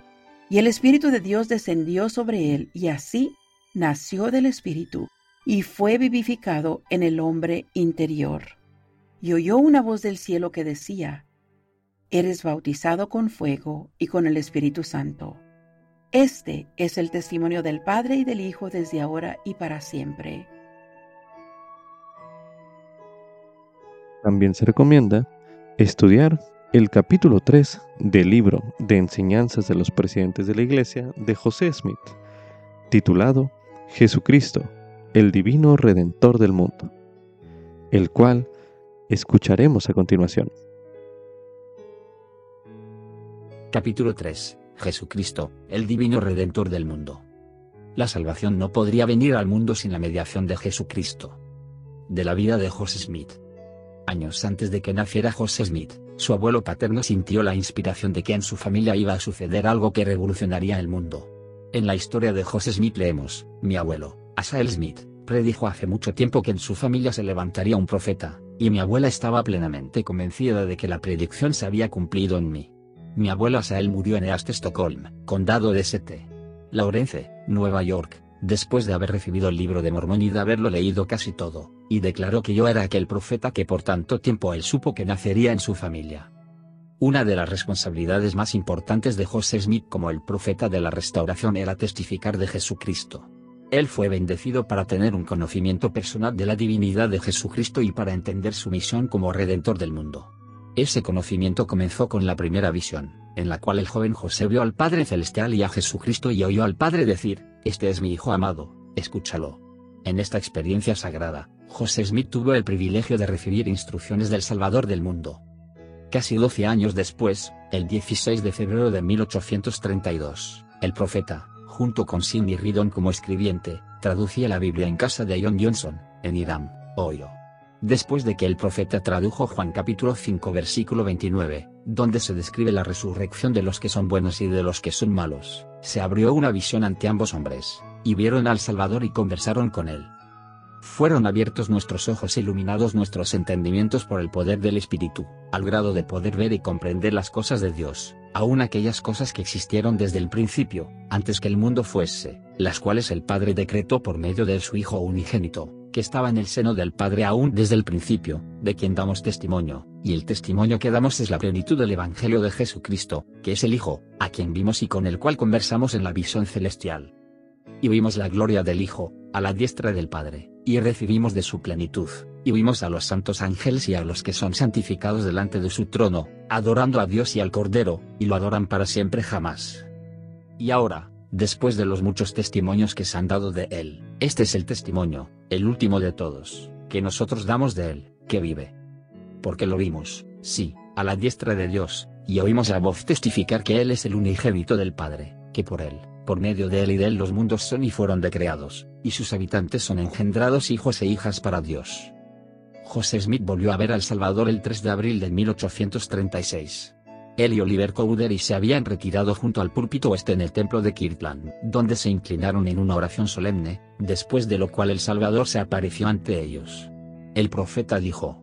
S4: Y el Espíritu de Dios descendió sobre él, y así nació del Espíritu y fue vivificado en el hombre interior. Y oyó una voz del cielo que decía, Eres bautizado con fuego y con el Espíritu Santo. Este es el testimonio del Padre y del Hijo desde ahora y para siempre.
S1: También se recomienda estudiar el capítulo 3 del libro de enseñanzas de los presidentes de la Iglesia de José Smith, titulado Jesucristo, el divino redentor del mundo, el cual escucharemos a continuación.
S5: Capítulo 3. Jesucristo, el divino redentor del mundo. La salvación no podría venir al mundo sin la mediación de Jesucristo. De la vida de José Smith. Años antes de que naciera José Smith, su abuelo paterno sintió la inspiración de que en su familia iba a suceder algo que revolucionaría el mundo. En la historia de José Smith leemos, mi abuelo, Asael Smith, predijo hace mucho tiempo que en su familia se levantaría un profeta, y mi abuela estaba plenamente convencida de que la predicción se había cumplido en mí. Mi abuelo Asael murió en East Stockholm, condado de St. Lawrence, Nueva York, después de haber recibido el libro de Mormón y de haberlo leído casi todo, y declaró que yo era aquel profeta que por tanto tiempo él supo que nacería en su familia. Una de las responsabilidades más importantes de José Smith como el profeta de la restauración era testificar de Jesucristo. Él fue bendecido para tener un conocimiento personal de la divinidad de Jesucristo y para entender su misión como redentor del mundo. Ese conocimiento comenzó con la primera visión, en la cual el joven José vio al Padre Celestial y a Jesucristo y oyó al Padre decir, Este es mi Hijo amado, escúchalo. En esta experiencia sagrada, José Smith tuvo el privilegio de recibir instrucciones del Salvador del mundo, Casi 12 años después, el 16 de febrero de 1832, el profeta, junto con Sidney Ridon como escribiente, traducía la Biblia en casa de John Johnson, en Irán, Ohio. Después de que el profeta tradujo Juan capítulo 5 versículo 29, donde se describe la resurrección de los que son buenos y de los que son malos, se abrió una visión ante ambos hombres, y vieron al Salvador y conversaron con él. Fueron abiertos nuestros ojos e iluminados nuestros entendimientos por el poder del Espíritu, al grado de poder ver y comprender las cosas de Dios, aun aquellas cosas que existieron desde el principio, antes que el mundo fuese, las cuales el Padre decretó por medio de su Hijo unigénito, que estaba en el seno del Padre aún desde el principio, de quien damos testimonio, y el testimonio que damos es la plenitud del Evangelio de Jesucristo, que es el Hijo, a quien vimos y con el cual conversamos en la visión celestial. Y vimos la gloria del Hijo, a la diestra del Padre y recibimos de su plenitud, y vimos a los santos ángeles y a los que son santificados delante de su trono, adorando a Dios y al Cordero, y lo adoran para siempre jamás. Y ahora, después de los muchos testimonios que se han dado de Él, este es el testimonio, el último de todos, que nosotros damos de Él, que vive. Porque lo vimos, sí, a la diestra de Dios, y oímos la voz testificar que Él es el unigénito del Padre, que por Él, por medio de él y de él los mundos son y fueron decreados, y sus habitantes son engendrados hijos e hijas para Dios. José Smith volvió a ver al Salvador el 3 de abril de 1836. Él y Oliver Cowdery se habían retirado junto al púlpito oeste en el templo de Kirtland, donde se inclinaron en una oración solemne, después de lo cual el Salvador se apareció ante ellos. El profeta dijo,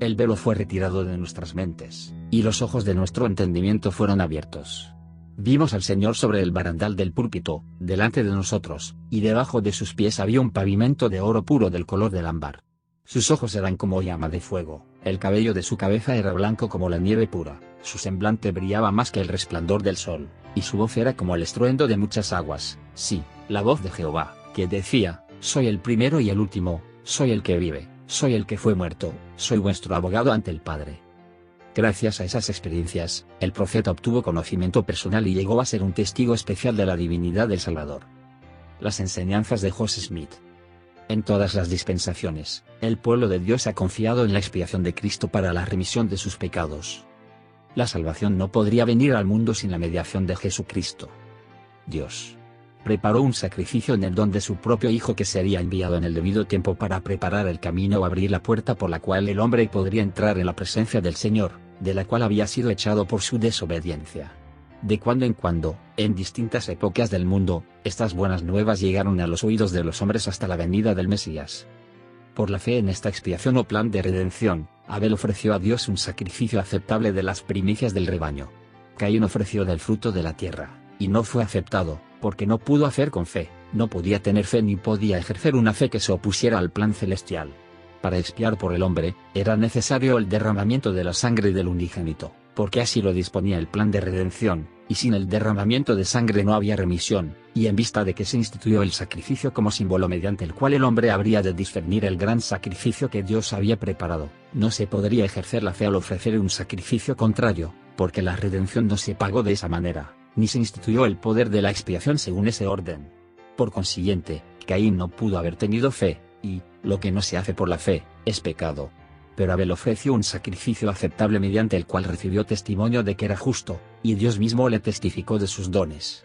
S5: El velo fue retirado de nuestras mentes, y los ojos de nuestro entendimiento fueron abiertos. Vimos al Señor sobre el barandal del púlpito, delante de nosotros, y debajo de sus pies había un pavimento de oro puro del color del ámbar. Sus ojos eran como llama de fuego, el cabello de su cabeza era blanco como la nieve pura, su semblante brillaba más que el resplandor del sol, y su voz era como el estruendo de muchas aguas, sí, la voz de Jehová, que decía, Soy el primero y el último, soy el que vive, soy el que fue muerto, soy vuestro abogado ante el Padre. Gracias a esas experiencias, el profeta obtuvo conocimiento personal y llegó a ser un testigo especial de la divinidad del Salvador. Las enseñanzas de José Smith. En todas las dispensaciones, el pueblo de Dios ha confiado en la expiación de Cristo para la remisión de sus pecados. La salvación no podría venir al mundo sin la mediación de Jesucristo. Dios preparó un sacrificio en el don de su propio Hijo que sería enviado en el debido tiempo para preparar el camino o abrir la puerta por la cual el hombre podría entrar en la presencia del Señor, de la cual había sido echado por su desobediencia. De cuando en cuando, en distintas épocas del mundo, estas buenas nuevas llegaron a los oídos de los hombres hasta la venida del Mesías. Por la fe en esta expiación o plan de redención, Abel ofreció a Dios un sacrificio aceptable de las primicias del rebaño. Caín ofreció del fruto de la tierra, y no fue aceptado, porque no pudo hacer con fe, no podía tener fe ni podía ejercer una fe que se opusiera al plan celestial. Para expiar por el hombre, era necesario el derramamiento de la sangre del unigénito, porque así lo disponía el plan de redención, y sin el derramamiento de sangre no había remisión, y en vista de que se instituyó el sacrificio como símbolo mediante el cual el hombre habría de discernir el gran sacrificio que Dios había preparado, no se podría ejercer la fe al ofrecer un sacrificio contrario, porque la redención no se pagó de esa manera, ni se instituyó el poder de la expiación según ese orden. Por consiguiente, Caín no pudo haber tenido fe, y, lo que no se hace por la fe, es pecado pero Abel ofreció un sacrificio aceptable mediante el cual recibió testimonio de que era justo, y Dios mismo le testificó de sus dones.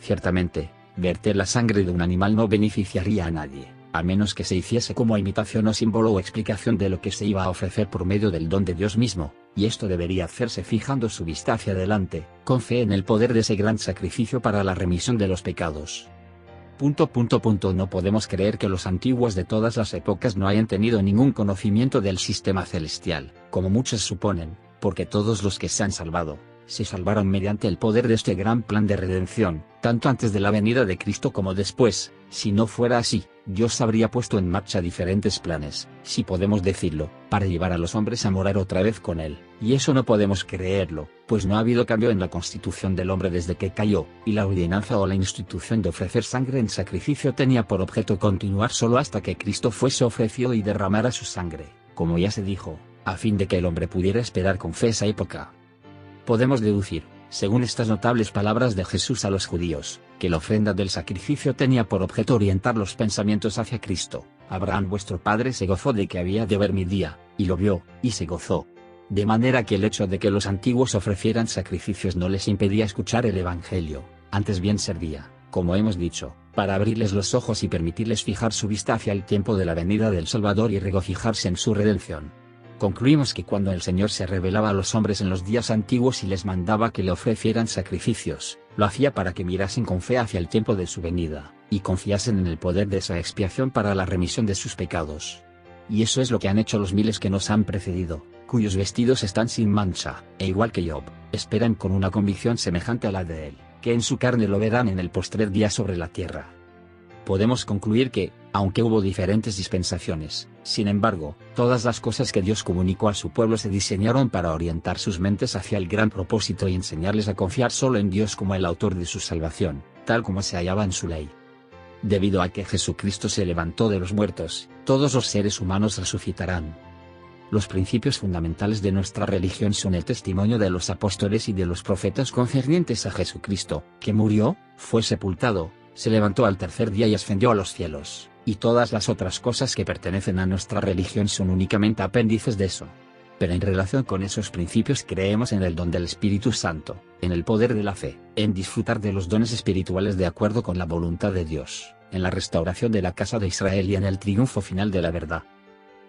S5: Ciertamente, verter la sangre de un animal no beneficiaría a nadie, a menos que se hiciese como imitación o símbolo o explicación de lo que se iba a ofrecer por medio del don de Dios mismo, y esto debería hacerse fijando su vista hacia adelante, con fe en el poder de ese gran sacrificio para la remisión de los pecados. Punto, punto, punto. No podemos creer que los antiguos de todas las épocas no hayan tenido ningún conocimiento del sistema celestial, como muchos suponen, porque todos los que se han salvado, se salvaron mediante el poder de este gran plan de redención, tanto antes de la venida de Cristo como después, si no fuera así, Dios habría puesto en marcha diferentes planes, si podemos decirlo, para llevar a los hombres a morar otra vez con Él, y eso no podemos creerlo, pues no ha habido cambio en la constitución del hombre desde que cayó, y la ordenanza o la institución de ofrecer sangre en sacrificio tenía por objeto continuar solo hasta que Cristo fuese ofrecido y derramara su sangre, como ya se dijo, a fin de que el hombre pudiera esperar con fe esa época. Podemos deducir, según estas notables palabras de Jesús a los judíos, que la ofrenda del sacrificio tenía por objeto orientar los pensamientos hacia Cristo. Abraham vuestro padre se gozó de que había de ver mi día, y lo vio, y se gozó. De manera que el hecho de que los antiguos ofrecieran sacrificios no les impedía escuchar el Evangelio, antes bien servía, como hemos dicho, para abrirles los ojos y permitirles fijar su vista hacia el tiempo de la venida del Salvador y regocijarse en su redención. Concluimos que cuando el Señor se revelaba a los hombres en los días antiguos y les mandaba que le ofrecieran sacrificios, lo hacía para que mirasen con fe hacia el tiempo de su venida, y confiasen en el poder de esa expiación para la remisión de sus pecados. Y eso es lo que han hecho los miles que nos han precedido, cuyos vestidos están sin mancha, e igual que Job, esperan con una convicción semejante a la de él, que en su carne lo verán en el postrer día sobre la tierra podemos concluir que, aunque hubo diferentes dispensaciones, sin embargo, todas las cosas que Dios comunicó a su pueblo se diseñaron para orientar sus mentes hacia el gran propósito y enseñarles a confiar solo en Dios como el autor de su salvación, tal como se hallaba en su ley. Debido a que Jesucristo se levantó de los muertos, todos los seres humanos resucitarán. Los principios fundamentales de nuestra religión son el testimonio de los apóstoles y de los profetas concernientes a Jesucristo, que murió, fue sepultado, se levantó al tercer día y ascendió a los cielos, y todas las otras cosas que pertenecen a nuestra religión son únicamente apéndices de eso. Pero en relación con esos principios creemos en el don del Espíritu Santo, en el poder de la fe, en disfrutar de los dones espirituales de acuerdo con la voluntad de Dios, en la restauración de la casa de Israel y en el triunfo final de la verdad.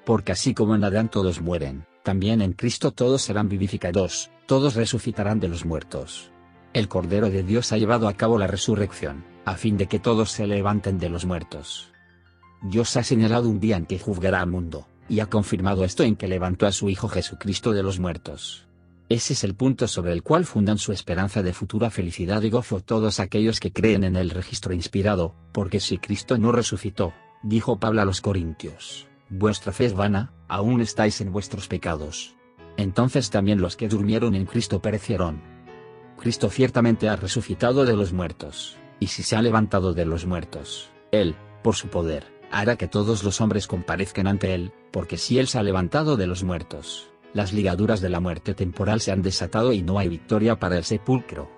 S5: porque así como en Adán todos mueren, también en Cristo todos serán vivificados, todos resucitarán de los muertos. El Cordero de Dios ha llevado a cabo la resurrección, a fin de que todos se levanten de los muertos. Dios ha señalado un día en que juzgará al mundo, y ha confirmado esto en que levantó a su Hijo Jesucristo de los muertos. Ese es el punto sobre el cual fundan su esperanza de futura felicidad y gozo todos aquellos que creen en el registro inspirado, porque si Cristo no resucitó, dijo Pablo a los Corintios, vuestra fe es vana, aún estáis en vuestros pecados. Entonces también los que durmieron en Cristo perecieron. Cristo ciertamente ha resucitado de los muertos, y si se ha levantado de los muertos, Él, por su poder, hará que todos los hombres comparezcan ante Él, porque si Él se ha levantado de los muertos, las ligaduras de la muerte temporal se han desatado y no hay victoria para el sepulcro.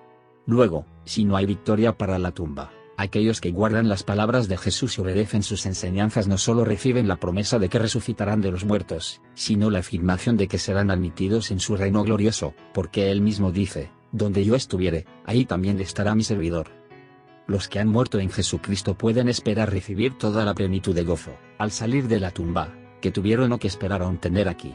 S5: Luego, si no hay victoria para la tumba, aquellos que guardan las palabras de Jesús y obedecen sus enseñanzas no solo reciben la promesa de que resucitarán de los muertos, sino la afirmación de que serán admitidos en su reino glorioso, porque Él mismo dice, donde yo estuviere, ahí también estará mi servidor. Los que han muerto en Jesucristo pueden esperar recibir toda la plenitud de gozo, al salir de la tumba, que tuvieron o que esperaron tener aquí.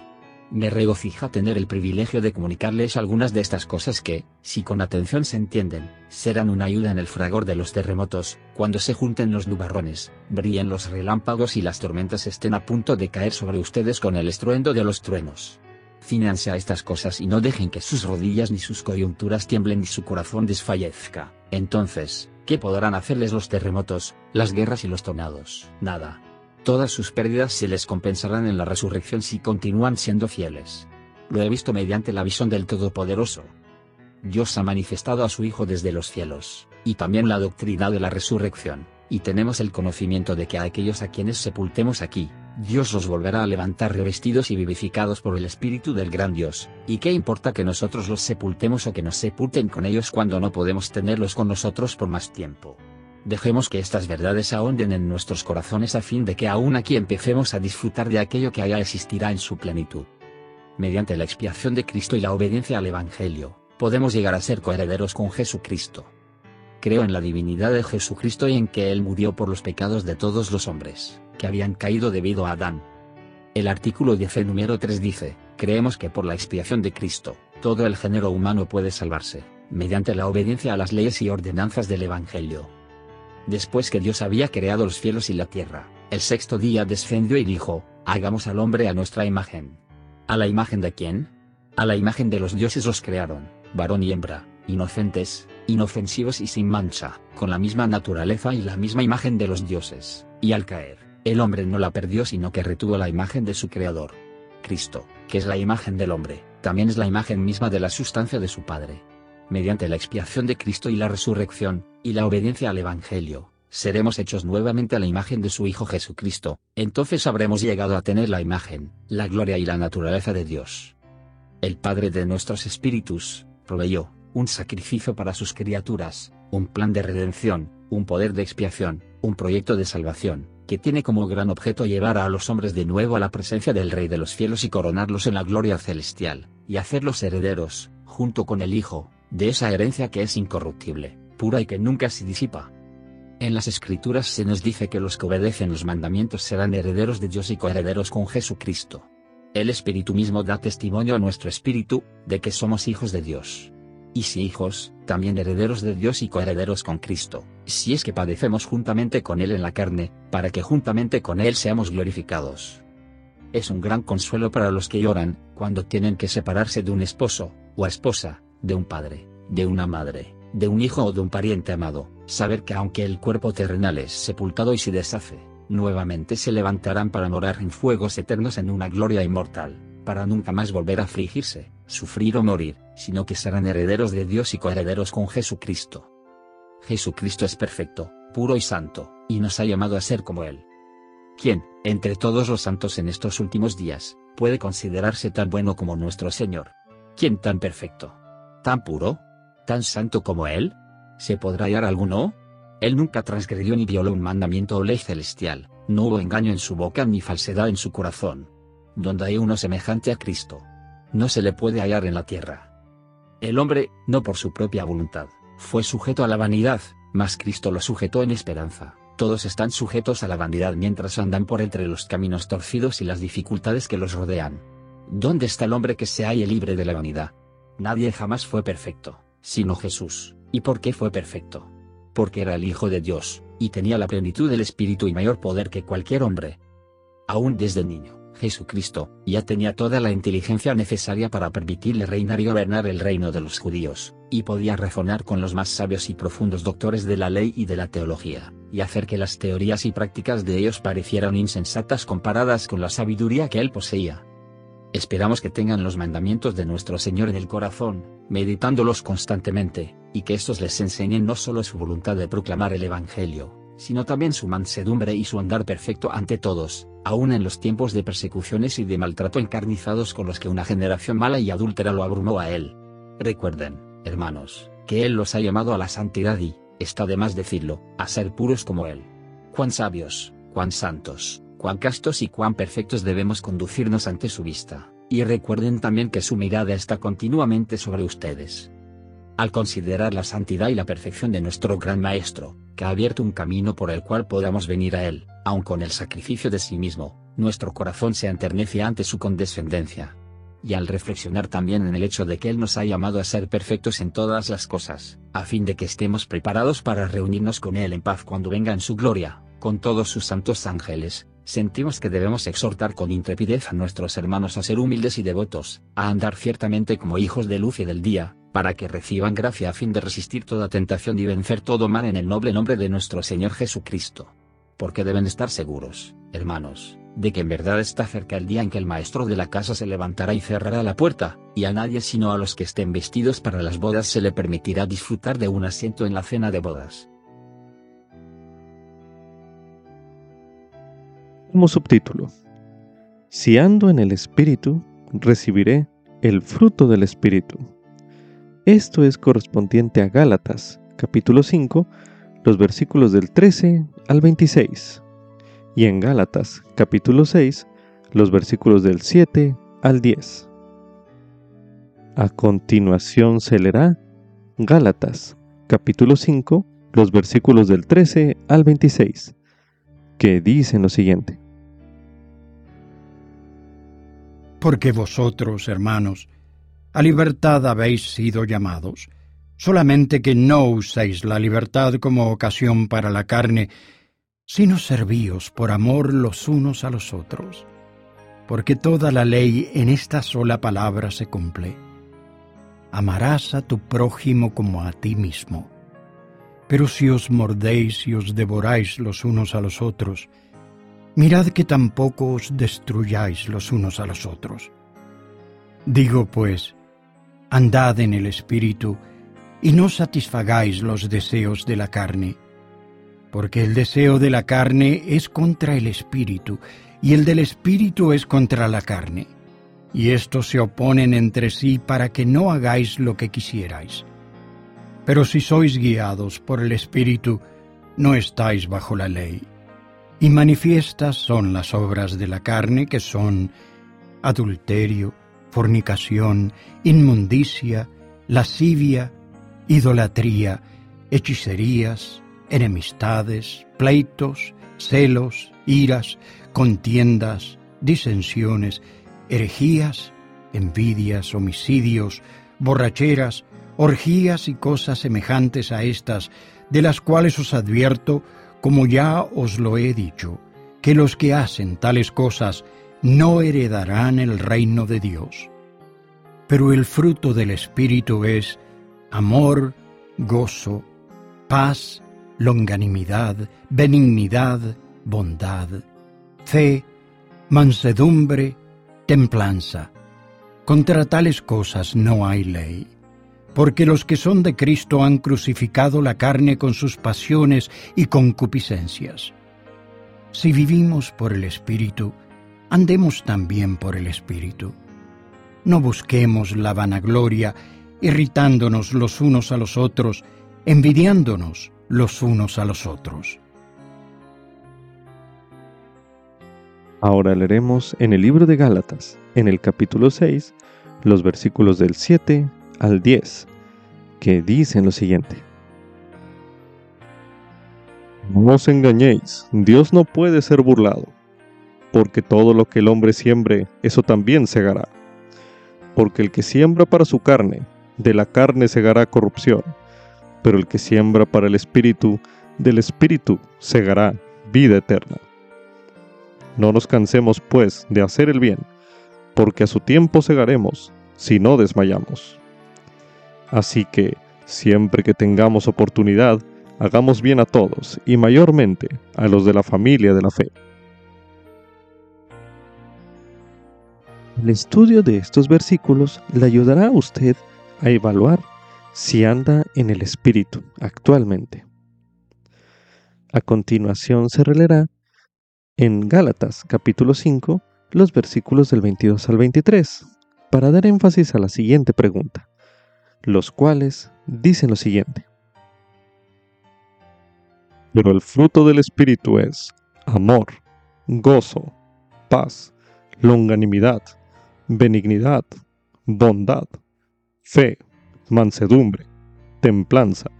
S5: Me regocija tener el privilegio de comunicarles algunas de estas cosas que, si con atención se entienden, serán una ayuda en el fragor de los terremotos, cuando se junten los nubarrones, brillen los relámpagos y las tormentas estén a punto de caer sobre ustedes con el estruendo de los truenos. Cínanse a estas cosas y no dejen que sus rodillas ni sus coyunturas tiemblen ni su corazón desfallezca. Entonces, ¿qué podrán hacerles los terremotos, las guerras y los tornados? Nada Todas sus pérdidas se les compensarán en la resurrección si continúan siendo fieles. Lo he visto mediante la visión del Todopoderoso. Dios ha manifestado a su Hijo desde los cielos, y también la doctrina de la resurrección, y tenemos el conocimiento de que a aquellos a quienes sepultemos aquí, Dios los volverá a levantar revestidos y vivificados por el Espíritu del gran Dios, y qué importa que nosotros los sepultemos o que nos sepulten con ellos cuando no podemos tenerlos con nosotros por más tiempo. Dejemos que estas verdades ahonden en nuestros corazones a fin de que aún aquí empecemos a disfrutar de aquello que allá existirá en su plenitud. Mediante la expiación de Cristo y la obediencia al Evangelio, podemos llegar a ser coherederos con Jesucristo. Creo en la divinidad de Jesucristo y en que Él murió por los pecados de todos los hombres, que habían caído debido a Adán. El artículo 10 número 3 dice, creemos que por la expiación de Cristo, todo el género humano puede salvarse, mediante la obediencia a las leyes y ordenanzas del Evangelio. Después que Dios había creado los cielos y la tierra, el sexto día descendió y dijo, hagamos al hombre a nuestra imagen. ¿A la imagen de quién? A la imagen de los dioses los crearon, varón y hembra, inocentes, inofensivos y sin mancha, con la misma naturaleza y la misma imagen de los dioses, y al caer, el hombre no la perdió sino que retuvo la imagen de su creador. Cristo, que es la imagen del hombre, también es la imagen misma de la sustancia de su Padre mediante la expiación de Cristo y la resurrección, y la obediencia al Evangelio, seremos hechos nuevamente a la imagen de su Hijo Jesucristo, entonces habremos llegado a tener la imagen, la gloria y la naturaleza de Dios. El Padre de nuestros espíritus, proveyó, un sacrificio para sus criaturas, un plan de redención, un poder de expiación, un proyecto de salvación, que tiene como gran objeto llevar a los hombres de nuevo a la presencia del Rey de los cielos y coronarlos en la gloria celestial, y hacerlos herederos, junto con el Hijo, de esa herencia que es incorruptible, pura y que nunca se disipa. En las Escrituras se nos dice que los que obedecen los mandamientos serán herederos de Dios y coherederos con Jesucristo. El Espíritu mismo da testimonio a nuestro espíritu, de que somos hijos de Dios. Y si hijos, también herederos de Dios y coherederos con Cristo, si es que padecemos juntamente con Él en la carne, para que juntamente con Él seamos glorificados. Es un gran consuelo para los que lloran, cuando tienen que separarse de un esposo, o esposa, de un padre, de una madre, de un hijo o de un pariente amado, saber que aunque el cuerpo terrenal es sepultado y se deshace, nuevamente se levantarán para morar en fuegos eternos en una gloria inmortal, para nunca más volver a afligirse, sufrir o morir, sino que serán herederos de Dios y coherederos con Jesucristo. Jesucristo es perfecto, puro y santo, y nos ha llamado a ser como Él. ¿Quién, entre todos los santos en estos últimos días, puede considerarse tan bueno como nuestro Señor? ¿Quién tan perfecto? tan puro? ¿Tan santo como Él? ¿Se podrá hallar alguno? Él nunca transgredió ni violó un mandamiento o ley celestial, no hubo engaño en su boca ni falsedad en su corazón. Donde hay uno semejante a Cristo. No se le puede hallar en la tierra. El hombre, no por su propia voluntad, fue sujeto a la vanidad, mas Cristo lo sujetó en esperanza, Todos están sujetos a la vanidad mientras andan por entre los caminos torcidos y las dificultades que los rodean. ¿Dónde está el hombre que se halle libre de la vanidad? Nadie jamás fue perfecto, sino Jesús. ¿Y por qué fue perfecto? Porque era el Hijo de Dios, y tenía la plenitud del Espíritu y mayor poder que cualquier hombre. Aún desde niño, Jesucristo, ya tenía toda la inteligencia necesaria para permitirle reinar y gobernar el reino de los judíos, y podía razonar con los más sabios y profundos doctores de la ley y de la teología, y hacer que las teorías y prácticas de ellos parecieran insensatas comparadas con la sabiduría que él poseía. Esperamos que tengan los mandamientos de nuestro Señor en el corazón, meditándolos constantemente, y que estos les enseñen no solo su voluntad de proclamar el Evangelio, sino también su mansedumbre y su andar perfecto ante todos, aun en los tiempos de persecuciones y de maltrato encarnizados con los que una generación mala y adúltera lo abrumó a él. Recuerden, hermanos, que Él los ha llamado a la santidad y, está de más decirlo, a ser puros como Él. Cuán sabios, cuán santos, cuán castos y cuán perfectos debemos conducirnos ante su vista, y recuerden también que su mirada está continuamente sobre ustedes. Al considerar la santidad y la perfección de nuestro gran Maestro, que ha abierto un camino por el cual podamos venir a Él, aun con el sacrificio de sí mismo, nuestro corazón se enternece ante su condescendencia. Y al reflexionar también en el hecho de que Él nos ha llamado a ser perfectos en todas las cosas, a fin de que estemos preparados para reunirnos con Él en paz cuando venga en su gloria, con todos sus santos ángeles, sentimos que debemos exhortar con intrepidez a nuestros hermanos a ser humildes y devotos, a andar ciertamente como hijos de luz y del día, para que reciban gracia a fin de resistir toda tentación y vencer todo mal en el noble nombre de nuestro Señor Jesucristo. Porque deben estar seguros, hermanos, de que en verdad está cerca el día en que el maestro de la casa se levantará y cerrará la puerta, y a nadie sino a los que estén vestidos para las bodas se le permitirá disfrutar de un asiento en la cena de bodas.
S1: Como subtítulo, Si ando en el Espíritu, recibiré el fruto del Espíritu. Esto es correspondiente a Gálatas, capítulo 5, los versículos del 13 al 26. Y en Gálatas, capítulo 6, los versículos del 7 al 10. A continuación se leerá Gálatas, capítulo 5, los versículos del 13 al 26 que dicen lo siguiente.
S2: Porque vosotros, hermanos, a libertad habéis sido llamados, solamente que no uséis la libertad como ocasión para la carne, sino servíos por amor los unos a los otros, porque toda la ley en esta sola palabra se cumple. Amarás a tu prójimo como a ti mismo. Pero si os mordéis y os devoráis los unos a los otros, mirad que tampoco os destruyáis los unos a los otros. Digo pues, andad en el Espíritu, y no satisfagáis los deseos de la carne, porque el deseo de la carne es contra el Espíritu, y el del Espíritu es contra la carne, y estos se oponen entre sí para que no hagáis lo que quisierais. Pero si sois guiados por el Espíritu, no estáis bajo la ley. Y manifiestas son las obras de la carne que son adulterio, fornicación, inmundicia, lascivia, idolatría, hechicerías, enemistades, pleitos, celos, iras, contiendas, disensiones, herejías, envidias, homicidios, borracheras, orgías y cosas semejantes a estas, de las cuales os advierto, como ya os lo he dicho, que los que hacen tales cosas no heredarán el reino de Dios. Pero el fruto del Espíritu es amor, gozo, paz, longanimidad, benignidad, bondad, fe, mansedumbre, templanza. Contra tales cosas no hay ley porque los que son de Cristo han crucificado la carne con sus pasiones y concupiscencias. Si vivimos por el Espíritu, andemos también por el Espíritu. No busquemos la vanagloria, irritándonos los unos a los otros, envidiándonos los unos a los otros.
S1: Ahora leeremos en el libro de Gálatas, en el capítulo 6, los versículos del 7 al 10, que dicen lo siguiente. No os engañéis, Dios no puede ser burlado, porque todo lo que el hombre siembre, eso también segará. Porque el que siembra para su carne, de la carne segará corrupción, pero el que siembra para el espíritu, del espíritu segará vida eterna. No nos cansemos, pues, de hacer el bien, porque a su tiempo segaremos, si no desmayamos. Así que, siempre que tengamos oportunidad, hagamos bien a todos, y mayormente a los de la familia de la fe. El estudio de estos versículos le ayudará a usted a evaluar si anda en el Espíritu actualmente. A continuación se releerá en Gálatas capítulo 5 los versículos del 22 al 23 para dar énfasis a la siguiente pregunta, los cuales dicen lo siguiente. Pero el fruto del Espíritu es amor, gozo, paz, longanimidad, benignidad, bondad, fe, mansedumbre, templanza.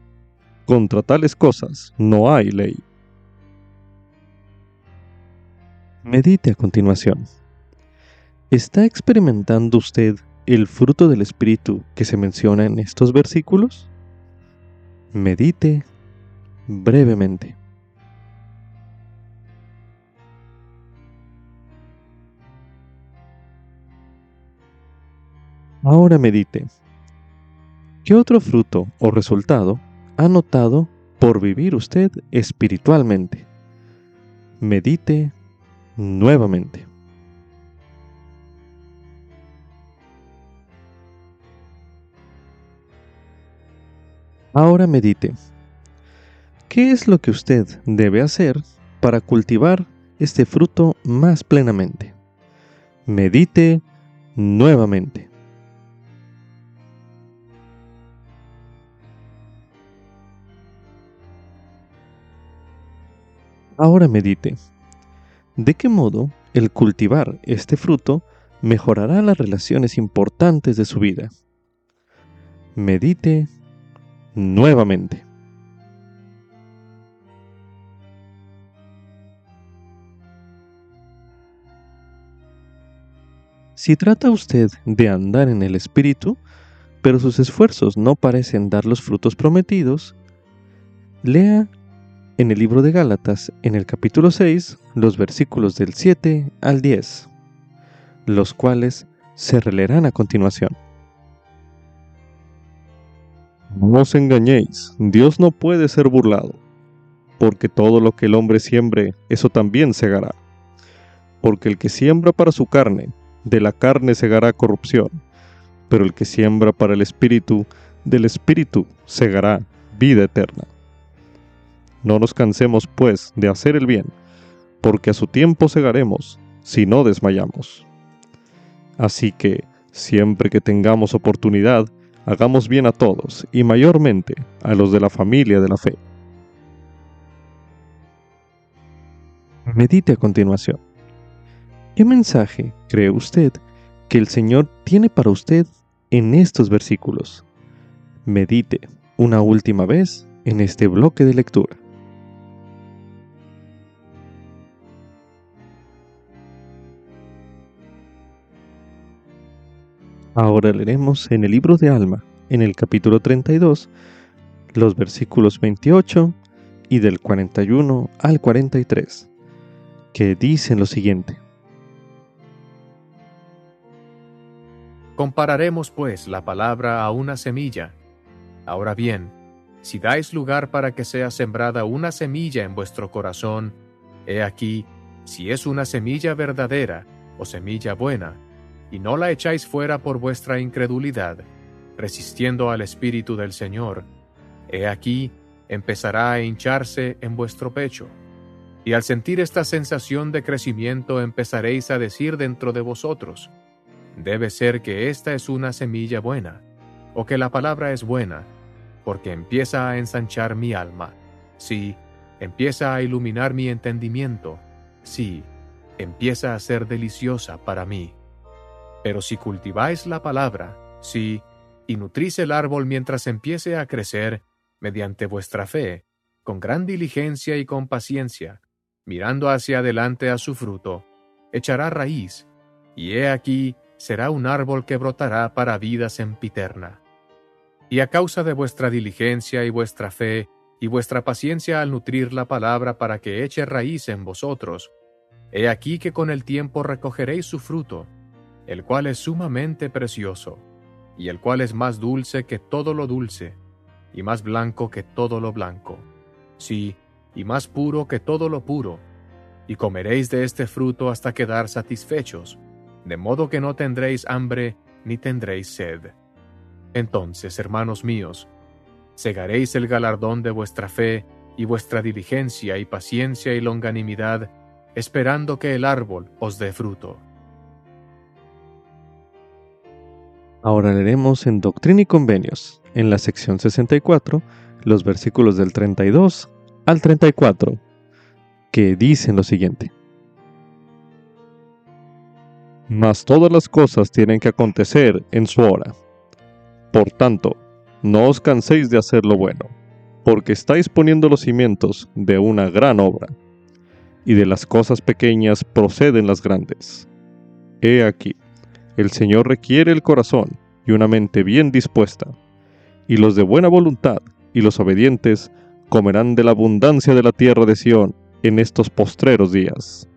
S1: Contra tales cosas no hay ley. Medite a continuación. ¿Está experimentando usted el fruto del Espíritu que se menciona en estos versículos? Medite brevemente. Ahora medite. ¿Qué otro fruto o resultado ha notado por vivir usted espiritualmente? Medite nuevamente. Ahora medite. ¿Qué es lo que usted debe hacer para cultivar este fruto más plenamente? Medite nuevamente. Ahora medite. ¿De qué modo el cultivar este fruto mejorará las relaciones importantes de su vida? Medite nuevamente. Si trata usted de andar en el Espíritu, pero sus esfuerzos no parecen dar los frutos prometidos, lea en el libro de Gálatas, en el capítulo 6, los versículos del 7 al 10, los cuales se releerán a continuación. No os engañéis, Dios no puede ser burlado, porque todo lo que el hombre siembre, eso también segará. Porque el que siembra para su carne, de la carne segará corrupción, pero el que siembra para el espíritu, del espíritu segará vida eterna. No nos cansemos, pues, de hacer el bien, porque a su tiempo segaremos, si no desmayamos. Así que, siempre que tengamos oportunidad, hagamos bien a todos, y mayormente a los de la familia de la fe. Medite a continuación. ¿Qué mensaje cree usted que el Señor tiene para usted en estos versículos? Medite una última vez en este bloque de lectura. Ahora leeremos en el libro de Alma, en el capítulo 32, los versículos 28 y del 41 al 43, que dicen lo siguiente.
S6: Compararemos pues la palabra a una semilla. Ahora bien, si dais lugar para que sea sembrada una semilla en vuestro corazón, he aquí, si es una semilla verdadera o semilla buena, y no la echáis fuera por vuestra incredulidad, resistiendo al Espíritu del Señor, he aquí empezará a hincharse en vuestro pecho. Y al sentir esta sensación de crecimiento empezaréis a decir dentro de vosotros, debe ser que esta es una semilla buena, o que la palabra es buena, porque empieza a ensanchar mi alma, sí, empieza a iluminar mi entendimiento, sí, empieza a ser deliciosa para mí. Pero si cultiváis la palabra, sí, y nutrís el árbol mientras empiece a crecer, mediante vuestra fe, con gran diligencia y con paciencia, mirando hacia adelante a su fruto, echará raíz, y he aquí será un árbol que brotará para vida sempiterna. Y a causa de vuestra diligencia y vuestra fe, y vuestra paciencia al nutrir la palabra para que eche raíz en vosotros, he aquí que con el tiempo recogeréis su fruto, el cual es sumamente precioso, y el cual es más dulce que todo lo dulce, y más blanco que todo lo blanco, sí, y más puro que todo lo puro, y comeréis de este fruto hasta quedar satisfechos, de modo que no tendréis hambre ni tendréis sed. Entonces, hermanos míos, segaréis el galardón de vuestra fe y vuestra diligencia y paciencia y longanimidad, esperando que el árbol os dé fruto.
S1: Ahora leeremos en Doctrina y Convenios, en la sección 64, los versículos del 32 al 34, que dicen lo siguiente. Mas todas las cosas tienen que acontecer en su hora. Por tanto, no os canséis de hacer lo bueno, porque estáis poniendo los cimientos de una gran obra, y de las cosas pequeñas proceden las grandes. He aquí, el Señor requiere el corazón y una mente bien dispuesta, y los de buena voluntad y los obedientes comerán de la abundancia de la tierra de Sión en estos postreros días.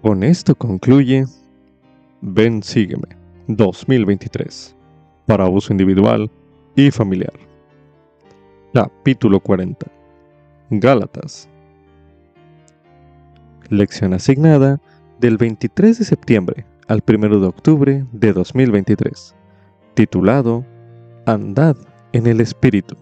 S1: Con esto concluye Ven Sígueme 2023 para uso individual y familiar. Capítulo 40 Gálatas Lección asignada del 23 de septiembre al 1 de octubre de 2023, titulado Andad en el Espíritu.